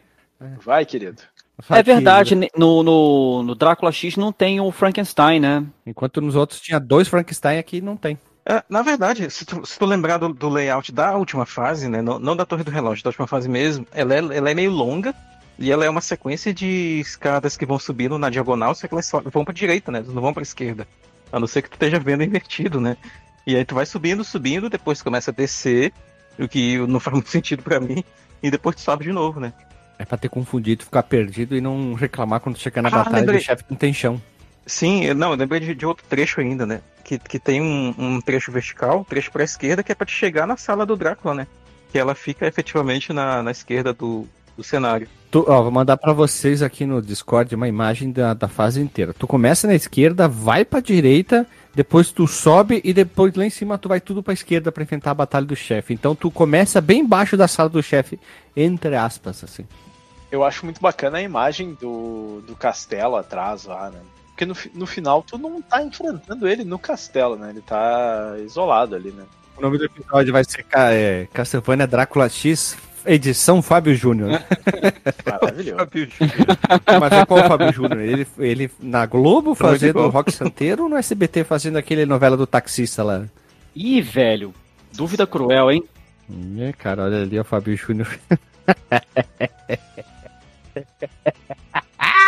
Vai, querido. é verdade, no, no, no Drácula X não tem o Frankenstein, né? Enquanto nos outros tinha dois Frankenstein, aqui não tem. É, na verdade, se tu, se tu lembrar do, do, layout da última fase, né, não, não, da Torre do Relógio, da última fase mesmo, ela é, ela é meio longa e ela é uma sequência de escadas que vão subindo na diagonal, só que elas só, vão pra direita, né? Não vão pra esquerda. A não ser que tu esteja vendo invertido, né? E aí tu vai subindo, subindo, depois começa a descer, o que não faz muito sentido para mim, e depois tu sobe de novo, né? É pra ter confundido, ficar perdido e não reclamar quando chegar na ah, batalha lembrei. do chefe que não tem chão. Sim, não, eu lembrei de, de, outro trecho ainda, né? Que, que tem um, um trecho vertical, um trecho pra esquerda, que é pra te chegar na sala do Drácula, né? Que ela fica efetivamente na, na esquerda do, do cenário. Tu, ó, vou mandar para vocês aqui no Discord uma imagem da, da fase inteira. Tu começa na esquerda, vai pra direita, depois tu sobe e depois lá em cima tu vai tudo pra esquerda para enfrentar a batalha do chefe. Então tu começa bem embaixo da sala do chefe, entre aspas, assim. Eu acho muito bacana a imagem do, do castelo atrás lá, né? Porque no, no final tu não tá enfrentando ele no castelo, né? Ele tá isolado ali, né? O nome do episódio vai ser é, Castlevania Drácula X, edição Fábio Júnior. Maravilhoso. Mas é qual o Fábio Júnior? Ele, ele na Globo fazendo o Rock Santeiro ou no SBT fazendo aquele novela do taxista lá? Ih, velho. Dúvida cruel, hein? É, cara, olha ali o Fábio Júnior.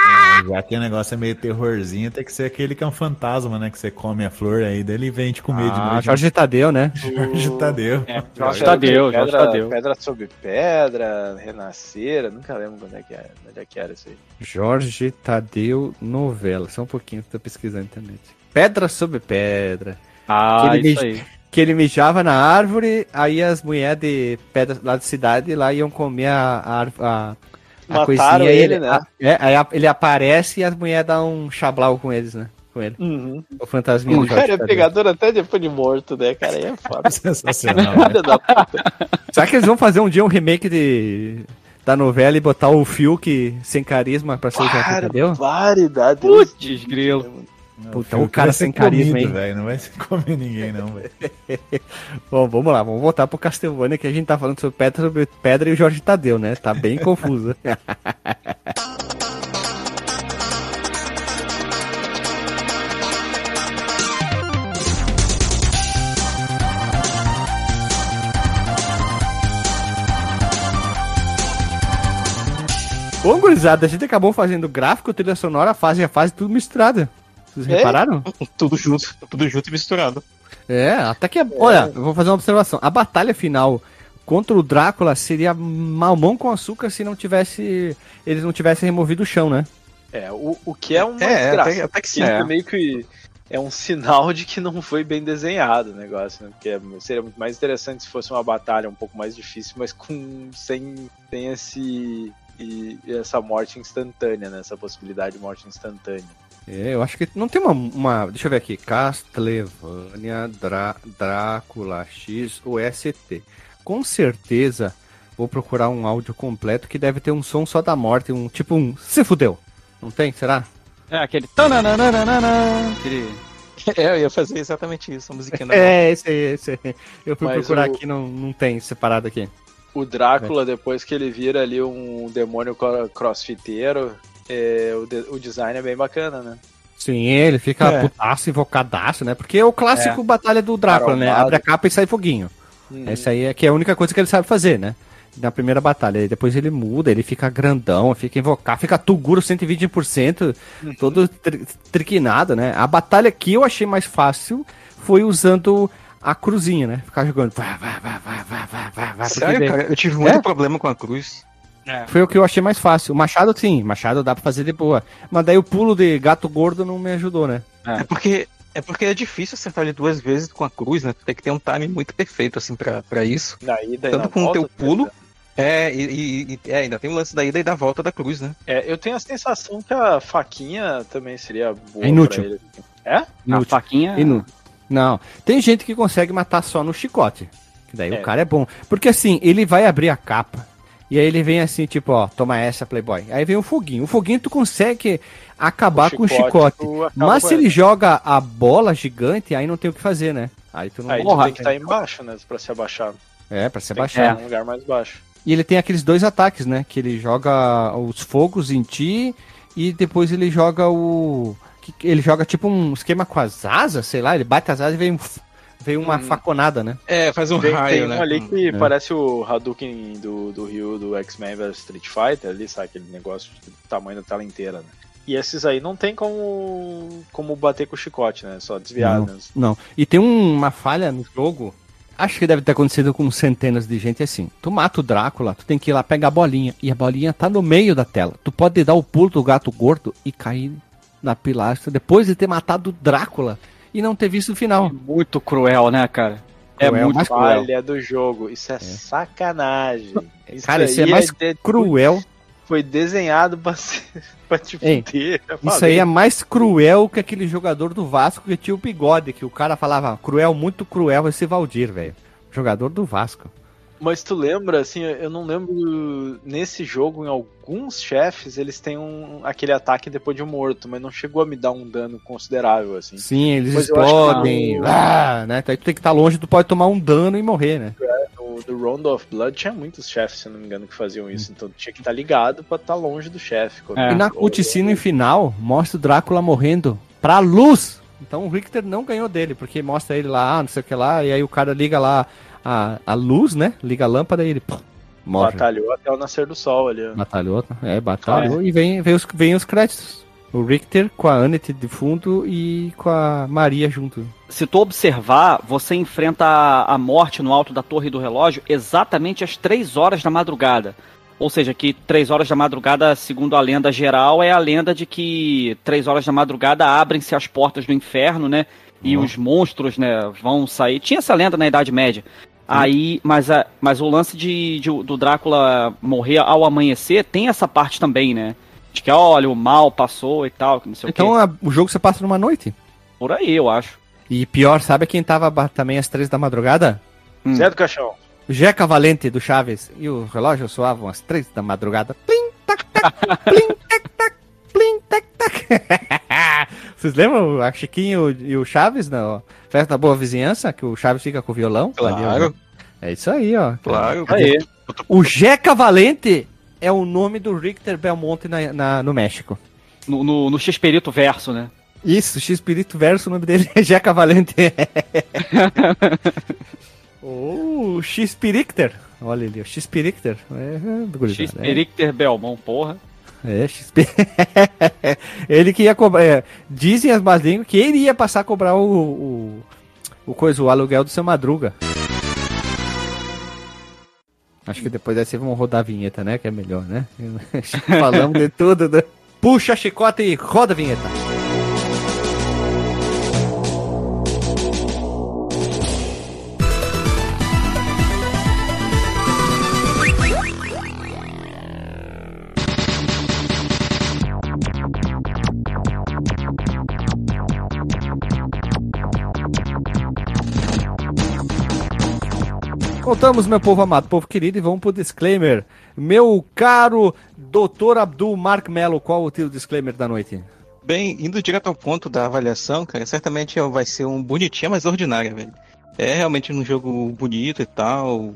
É, já que o negócio é meio terrorzinho, tem que ser aquele que é um fantasma, né? Que você come a flor aí dele e vem te comer de Ah, noite. Jorge Tadeu, né? Jorge Tadeu. É, Jorge Jorge Tadeu, Jorge pedra, Tadeu. pedra sobre pedra, renascer, nunca lembro quando é que era, onde é que era isso aí. Jorge Tadeu novela. Só um pouquinho, tô pesquisando na internet. Pedra sobre pedra. Ah, isso aí. Que ele mijava na árvore, aí as mulheres de pedra lá da cidade lá iam comer a, a, a, a Mataram coisinha. ele, e né? a- é, aí a- ele aparece e as mulheres dão um chablau com eles, né? Com ele. Uhum. O fantasminha do Jorge cara é pegador até depois de morto, né, cara? Aí é foda. Sensacional. né? Será que eles vão fazer um dia um remake de, da novela e botar o Fiuk sem carisma pra ser o Jorge Tadeu? Barbaridade. Putz, grilo. Puta, o cara sem carisma, comido, hein? velho. Não vai se comer ninguém, não, velho. Bom, vamos lá, vamos voltar pro Castlevania que a gente tá falando sobre pedra, sobre pedra e o Jorge Tadeu, né? Tá bem confuso. Bom, gurizada, a gente acabou fazendo gráfico, trilha sonora, fase a fase, tudo misturado. Vocês É? repararam? Tudo junto, tudo junto e misturado. É, até que. Olha, eu vou fazer uma observação. A batalha final contra o Drácula seria mamão com açúcar se não tivesse. Eles não tivessem removido o chão, né? É, o, o que é uma É, desgraça. até, até que sim. É. meio que é um sinal de que não foi bem desenhado o negócio, né? Porque seria muito mais interessante se fosse uma batalha um pouco mais difícil, mas com sem, sem esse e essa morte instantânea, né? Essa possibilidade de morte instantânea. É, eu acho que não tem uma. uma deixa eu ver aqui. Castlevania Drá- Drácula X OST. Com certeza vou procurar um áudio completo que deve ter um som só da morte, um tipo um. Se fudeu! Não tem? Será? É aquele. tananana, Aquele. É, eu ia fazer exatamente isso, a musiquinha da morte. É, esse aí, esse aí. Eu fui Mas procurar o- aqui, não, não tem separado aqui. O Drácula, depois que ele vira ali um demônio cro- crossfiteiro, é, o, de- o design é bem bacana, né? Sim, ele fica É. putaço, invocadaço, né? Porque é o clássico batalha do Drácula, né? Abre a capa e sai foguinho. Essa aí é que é a única coisa que ele sabe fazer, né? Na primeira batalha. E depois ele muda, ele fica grandão, fica invocar, fica Tuguro 120%, todo tri triquinado, né? A batalha que eu achei mais fácil foi usando a cruzinha, né? Ficar jogando. Vá, vá, vá, vá, vá, vá, vá, Sério, cara, eu tive muito É? problema com a cruz. Foi o que eu achei mais fácil. O Machado, sim, Machado dá pra fazer de boa. Mas daí o pulo de gato gordo não me ajudou, né? É porque é porque é difícil acertar ele duas vezes com a cruz, né? Tu tem que ter um timing muito perfeito, assim, pra, pra isso. Na ida e Tanto na com o volta, teu pulo. É, e, e- e- é, ainda tem o lance da ida e da volta da cruz, né? É, eu tenho a sensação que a faquinha também seria boa É inútil. pra ele. É? A Inútil. faquinha. Inútil. Não. Tem gente que consegue matar só no chicote. Que daí É. o cara é bom. Porque assim, ele vai abrir a capa. E aí ele vem assim, tipo, ó, toma essa, Playboy. Aí vem o foguinho. O foguinho tu consegue acabar com o chicote. Mas se ela. ele joga a bola gigante, aí não tem o que fazer, né? Aí tu não Aí tu Porra. tem que estar embaixo, né? Pra se abaixar. É, pra se Tem que abaixar. estar num lugar mais baixo. E ele tem aqueles dois ataques, né? Que ele joga os fogos em ti e depois ele joga o. que- Ele joga tipo um esquema com as asas, sei lá, ele bate as asas e vem, um- vem uma Hum. faconada, né? É, faz um Tem, raio, tem né? um ali que É. parece o Hadouken do, do Ryu do X-Men vs Street Fighter ali, sabe? Aquele negócio do tamanho da tela inteira, né? E esses aí não tem como, como bater com o chicote, né? Só desviar, Não. né? Não. E tem um- uma falha no jogo. Acho que deve ter acontecido com centenas de gente assim. Tu mata o Drácula, tu tem que ir lá pegar a bolinha. E a bolinha tá no meio da tela. Tu pode dar o pulo do gato gordo e cair na pilastra depois de ter matado o Drácula e não ter visto o final. Muito cruel, né, cara? É Cruel, muito mas cruel. Falha do jogo. Isso é, sacanagem. Isso Cara, isso é mais de- Cruel. Foi desenhado pra, ser, pra te Ei, fuder. Isso aí é mais cruel que aquele jogador do Vasco que tinha o bigode, que o cara falava, cruel, muito cruel esse Valdir, velho. Jogador do Vasco. Mas tu lembra, assim, eu não lembro nesse jogo, em alguns chefes, eles têm um, aquele ataque depois de morto, mas não chegou a me dar um dano considerável, assim. Sim, eles Mas explodem. Ah, né? Aí tu tem que estar longe, tu pode tomar um dano e morrer, né? No do Round of Blood tinha muitos chefes, se não me engano, que faziam isso, então tu tinha que estar ligado pra estar longe do chefe. É. E na cutscene final, mostra o Drácula morrendo pra luz. Então o Richter não ganhou dele, porque mostra ele lá, não sei o que lá, e aí o cara liga lá a, a luz, né? Liga a lâmpada e ele pum, Morre. Batalhou até o nascer do sol ali. ó. Batalhou, é, batalhou e vem, vem, os, vem os créditos. O Richter com a Annette de fundo e com a Maria junto. Se tu observar, você enfrenta a, a morte no alto da torre do relógio exatamente às 3 horas da madrugada. Ou seja, que 3 horas da madrugada, segundo a lenda geral, é a lenda de que 3 horas da madrugada abrem-se as portas do inferno, né? E Uhum. os monstros, né, vão sair. Tinha essa lenda na Idade Média. Aí, mas, a, mas o lance de, de- do Drácula morrer ao amanhecer tem essa parte também, né? De que, olha, o mal passou e tal, que não sei Então o quê. a- o jogo você passa numa noite. Por aí, eu acho. E pior, sabe quem tava também às três da madrugada? Hum. Zé do Caixão. Jeca Valente do Chaves. E o relógio soavam às três da madrugada. Plim, tac, tac, plim, tac, tac, plim, tac, tac. Vocês lembram a Chiquinho e o Chaves na festa da boa vizinhança? Que o Chaves fica com o violão? Claro, É isso aí, ó. claro. Aí. O Jeca Valente é o nome do Richter Belmonte na, na- no México. No, no, no X-Perito Verso, né? Isso, X-Espírito Verso, o nome dele é Jeca Valente. o X-Piricter. Olha ali, o X-Piricter. É, é, gurizada, é. X-Pericter Belmont, porra. É, XP. ele que ia cobrar. é, dizem as más línguas que ele ia passar a cobrar o, o, o coisa, o aluguel do seu Madruga. Acho que depois dessa vamos rodar a vinheta, né? Que é melhor, né? Falamos de tudo. Né? Puxa a chicota e roda a vinheta. Voltamos, meu povo amado, povo querido, e vamos pro disclaimer. Meu caro Dr. Abdul Mark Mello, qual o teu disclaimer da noite? Bem, indo direto ao ponto da avaliação, cara, certamente vai ser um bonitinha, mas ordinária, velho. É realmente um jogo bonito e tal,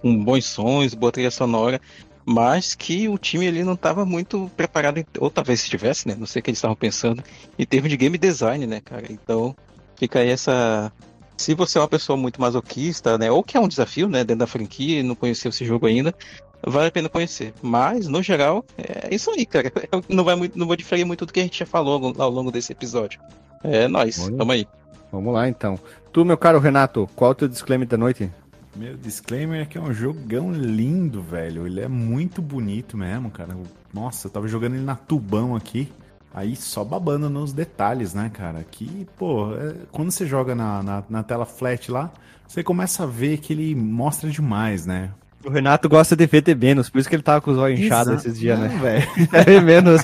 com bons sons, boa trilha sonora, mas que o time ali não estava muito preparado, ou talvez estivesse, né? Não sei o que eles estavam pensando, em termos de game design, né, cara? Então, fica aí essa. Se você é uma pessoa muito masoquista, né? Ou que é um desafio, né, dentro da franquia e não conheceu esse jogo ainda, vale a pena conhecer. Mas, no geral, é isso aí, cara. Não vai, muito, não vou diferir muito do que a gente já falou ao longo- desse episódio. É nóis, Olha. tamo aí. Vamos lá então. Tu, meu caro Renato, qual o teu disclaimer da noite? Meu disclaimer é que é um jogão lindo, velho. Ele é muito bonito mesmo, cara. Nossa, eu tava jogando ele na tubão aqui. Aí só babando nos detalhes, né, cara? Que, pô, é- quando você joga na, na, na tela flat lá, você começa a ver que ele mostra demais, né? O Renato gosta de ver de menos, por isso que ele tava com os olhos inchados esses dias, né? velho. É menos.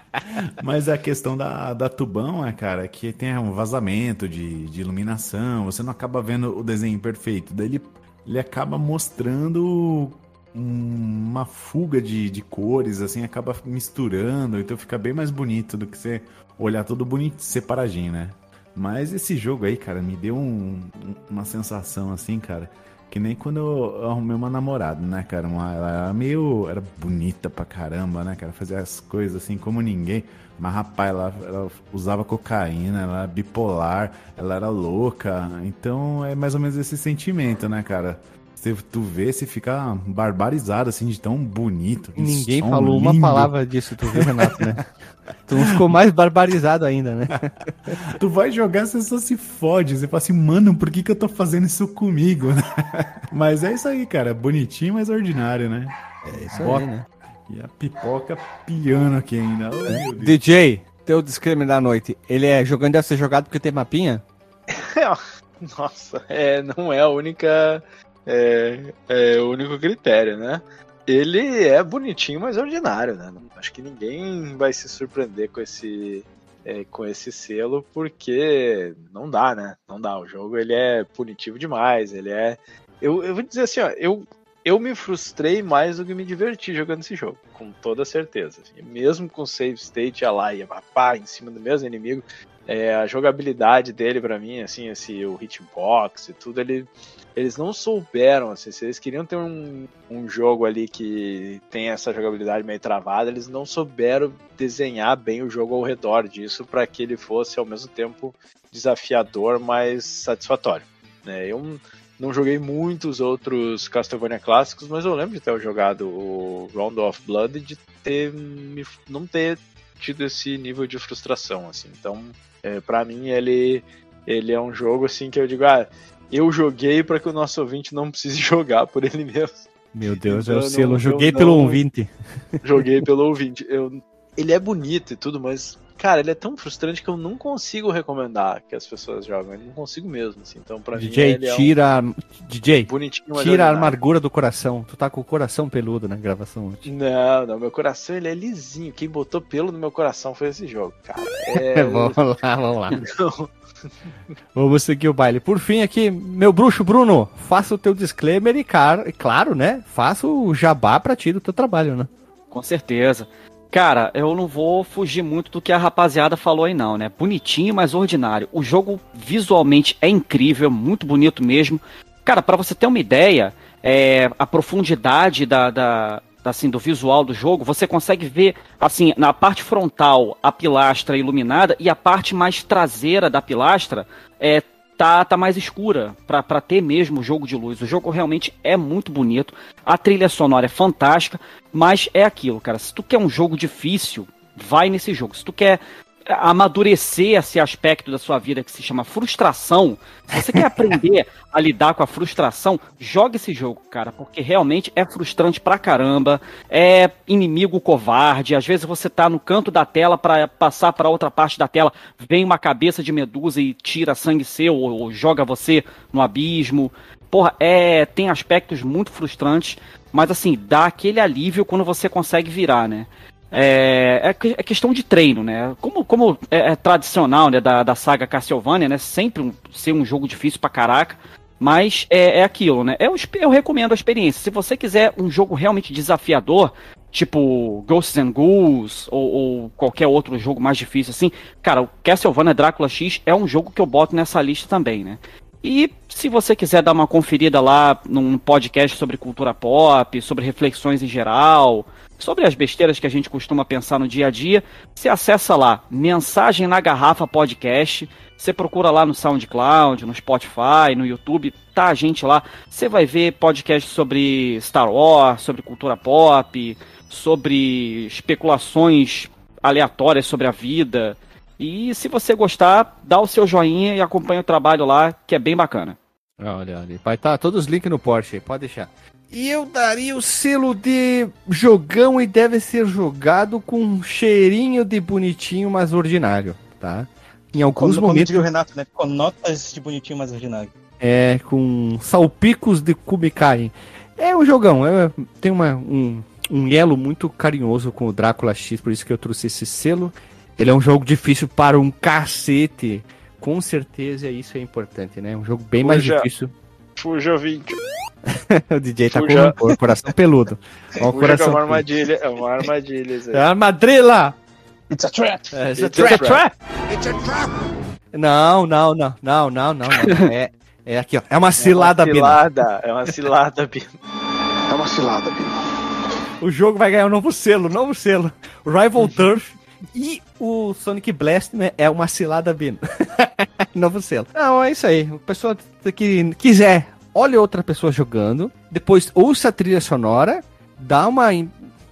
Mas a questão da, da tubão é, cara, é que tem um vazamento de, de iluminação, você não acaba vendo o desenho perfeito. Daí ele, ele acaba mostrando uma fuga de, de cores, assim, acaba misturando, então fica bem mais bonito do que você olhar tudo bonito, separadinho, né? Mas esse jogo aí, cara, me deu um- um- uma sensação assim, cara, que nem quando eu eu arrumei uma namorada, né, cara? Uma, ela era meio. Era bonita pra caramba, né, cara? Fazia as coisas assim como ninguém. Mas, rapaz, ela, ela usava cocaína, ela era bipolar, ela era louca. Então é mais ou menos esse sentimento, né, cara? Você, tu vê, você fica barbarizado, assim, de tão bonito. Ninguém falou uma lindo. palavra disso, tu viu, Renato, né? Tu ficou mais barbarizado ainda, né? Tu vai jogar, você só se fode. Você fala assim, mano, por que, que eu tô fazendo isso comigo? né? Mas é isso aí, cara. Bonitinho, mas ordinário, né? É isso Bota. né? E a pipoca pilhando aqui ainda. Oh. DJ, teu disclaimer da noite. Ele é jogando, deve ser jogado porque tem mapinha? Nossa, é, não é a única. É, é o único critério, né? Ele é bonitinho, mas ordinário, né? Acho que ninguém vai se surpreender com esse, é, com esse selo, porque não dá, né? Não dá. O jogo ele é punitivo demais. Ele é. Eu, eu vou dizer assim, ó, eu, eu me frustrei mais do que me diverti jogando esse jogo, com toda certeza. E mesmo com save state ia lá e pá, em cima do mesmo inimigo, é, a jogabilidade dele pra mim, assim, esse o hitbox e tudo, ele, eles não souberam, assim, se eles queriam ter um, um jogo ali que tem essa jogabilidade meio travada, eles não souberam desenhar bem o jogo ao redor disso para que ele fosse ao mesmo tempo desafiador, mas satisfatório. Né? Eu, não joguei muitos outros Castlevania clássicos, mas eu lembro de ter jogado o Round of Blood e de ter não ter tido esse nível de frustração, assim. Então, é, para mim ele ele é um jogo assim que eu digo, ah, eu joguei para que o nosso ouvinte não precise jogar por ele mesmo. Meu Deus, então, é o selo. Não, joguei pelo não, ouvinte. Joguei pelo ouvinte. Eu, ele é bonito e tudo, mas cara, ele é tão frustrante que eu não consigo recomendar que as pessoas joguem. Eu não consigo mesmo, assim. Então, pra DJ, mim, tira, é um... DJ, bonitinho, tira a amargura do coração. Tu tá com o coração peludo na gravação hoje. Não, não, meu coração ele é lisinho. Quem botou pelo no meu coração foi esse jogo, cara. É... vamos lá, vamos lá. Vamos seguir o baile. Por fim, aqui, meu bruxo Bruno, faça o teu disclaimer e, cara, claro, né? Faça o jabá pra ti do teu trabalho, né? Com certeza. Cara, eu não vou fugir muito do que a rapaziada falou aí, não, né? Bonitinho, mas ordinário. O jogo visualmente é incrível, muito bonito mesmo. Cara, para você ter uma ideia, é, a profundidade da, da, assim, do visual do jogo, você consegue ver, assim, na parte frontal a pilastra iluminada e a parte mais traseira da pilastra é, tá, tá mais escura para ter mesmo o jogo de luz. O jogo realmente é muito bonito, a trilha sonora é fantástica, mas é aquilo, cara. Se tu quer um jogo difícil, vai nesse jogo. Se tu quer amadurecer esse aspecto da sua vida que se chama frustração, se você quer aprender a lidar com a frustração, jogue esse jogo, cara, porque realmente é frustrante pra caramba, é inimigo covarde, às vezes você tá no canto da tela para passar para outra parte da tela, vem uma cabeça de medusa e tira sangue seu ou, ou joga você no abismo. Porra, é, tem aspectos muito frustrantes, mas assim, dá aquele alívio quando você consegue virar, né? É, é, é, questão de treino, né? Como, como é, é, tradicional né, da, da saga Castlevania, né? Sempre um, ser um jogo difícil pra caraca. Mas é, é aquilo, né? Eu, eu recomendo a experiência. Se você quiser um jogo realmente desafiador, tipo Ghosts and Ghouls ou, ou, qualquer outro jogo mais difícil assim, cara, o Castlevania Drácula X é um jogo que eu boto nessa lista também, né? E se você quiser dar uma conferida lá num podcast sobre cultura pop, sobre reflexões em geral, sobre as besteiras que a gente costuma pensar no dia a dia, você acessa lá, Mensagem na Garrafa Podcast. Você procura lá no SoundCloud, no Spotify, no YouTube, tá a gente lá. Você vai ver podcast sobre Star Wars, sobre cultura pop, sobre especulações aleatórias sobre a vida. E se você gostar, dá o seu joinha e acompanha o trabalho lá, que é bem bacana. Olha, olha. Vai estar tá todos os links no Porsche, pode deixar. E eu daria o selo de jogão e deve ser jogado com um cheirinho de bonitinho, mas ordinário, tá? Em alguns como, momentos. Como o Renato, né? Com notas de bonitinho, mas ordinário. É, com salpicos de Kubikai. É um jogão, é, tem uma, um, um elo muito carinhoso com o Drácula X, por isso que eu trouxe esse selo. Ele é um jogo difícil para um cacete. Com certeza isso é importante, né? Um jogo bem mais difícil. Fuja 20. o DJ tá Fuja. com o coração peludo. Ó, coração é uma armadilha, é uma armadilha. É uma armadilha! It's a trap! É, it's, a, trap. a trap! It's a trap! Não, não, não, não, não, não, não. É, é aqui, ó. É uma cilada, Bino. É uma cilada, é uma cilada, Bino. É uma cilada, Bino. O jogo vai ganhar um novo selo, novo selo. Rival Turf e o Sonic Blast né, é uma cilada Bino. novo selo. Não, é isso aí. O pessoal que quiser olhe outra pessoa jogando, depois ouça a trilha sonora, dá uma,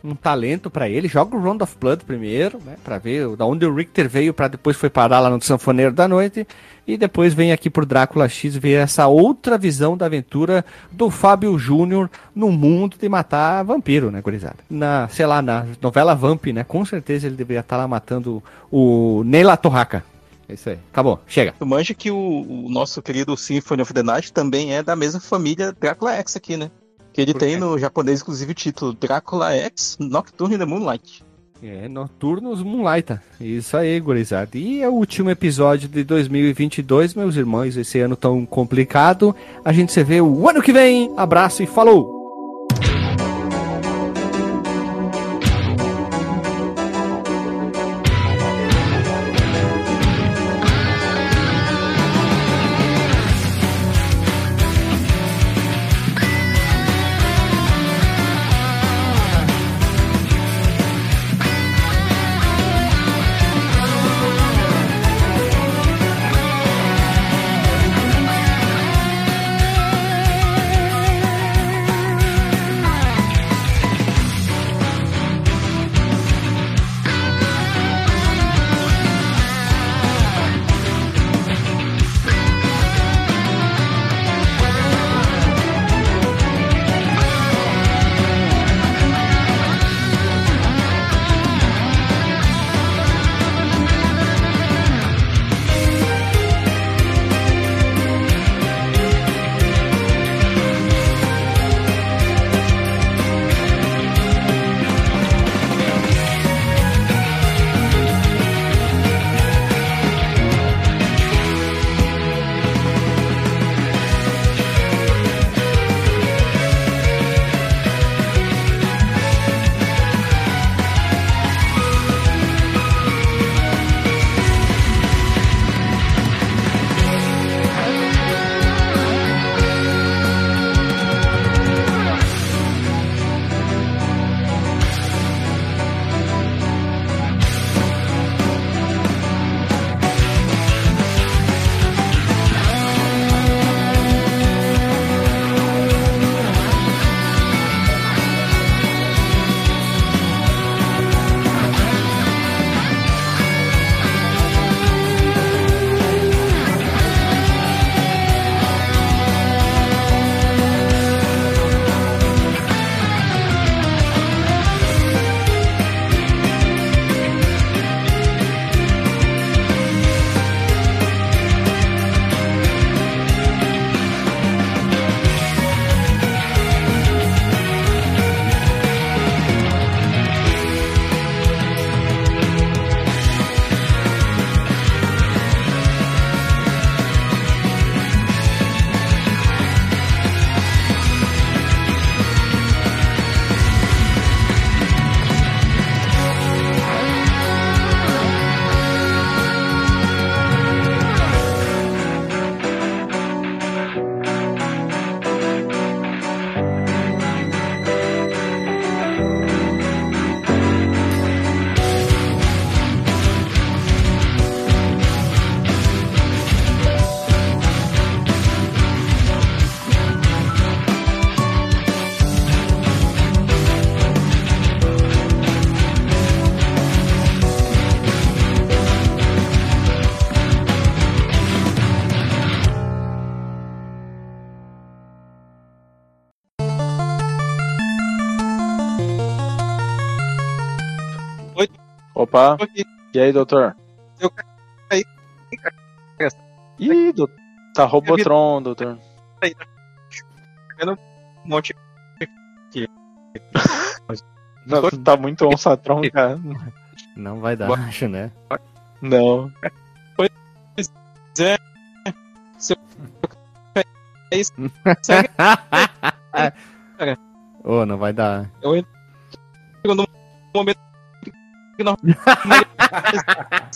um talento para ele, joga o Round of Blood primeiro, né, para ver da onde o Richter veio, para depois foi parar lá no Sanfoneiro da Noite, e depois vem aqui pro Drácula X ver essa outra visão da aventura do Fábio Júnior no mundo de matar vampiro, né, gurizada? Na, sei lá, na novela Vamp, né, com certeza ele deveria estar tá lá matando o Neila Torraca. É isso aí. Acabou. Chega. Tu manja que o, o, nosso querido Symphony of the Night também é da mesma família Drácula X aqui, né? Que ele tem no japonês, inclusive, o título Drácula X Nocturne in the Moonlight. É, Noturnos Moonlight. Isso aí, gurizada. E é o último episódio de 2022, meus irmãos. Esse ano tão complicado. A gente se vê o ano que vem. Abraço e falou! Aqui. e aí, doutor? Eu caí. Ih, doutor. Tá Robotron, doutor. Um monte Não, tá muito Onsatron, cara. Não vai dar, acho, né? Não. é isso. Segue. Ô, não vai dar. Chegou no momento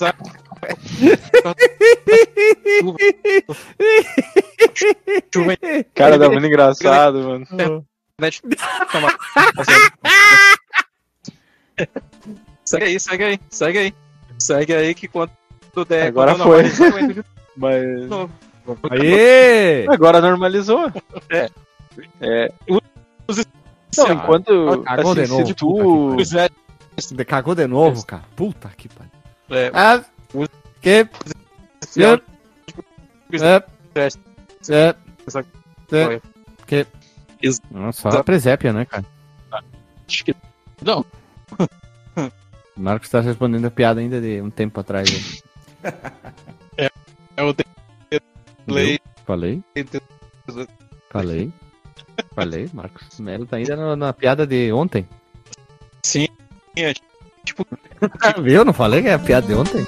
Cara, tá muito engraçado, mano. Segue aí, segue aí, segue aí. Segue aí que quando der. Agora quando foi. Mas. Aê! Agora normalizou. É. É. Os- Não, Ah, enquanto. de assim, novo, se tu. É, Cagou de novo, cara. Puta que pariu. é, Ah, que. esse áudio- É. É. Essa- É. Que. Nossa, só a presépia, né, cara? acho que- Não, O Marcos tá respondendo a piada ainda de um tempo atrás. aí. é o delay. Falei? Falei? Falei, Marcos. Melo tá ainda na, na piada de ontem. Sim, é, tipo, Viu? Não falei que é a piada de ontem?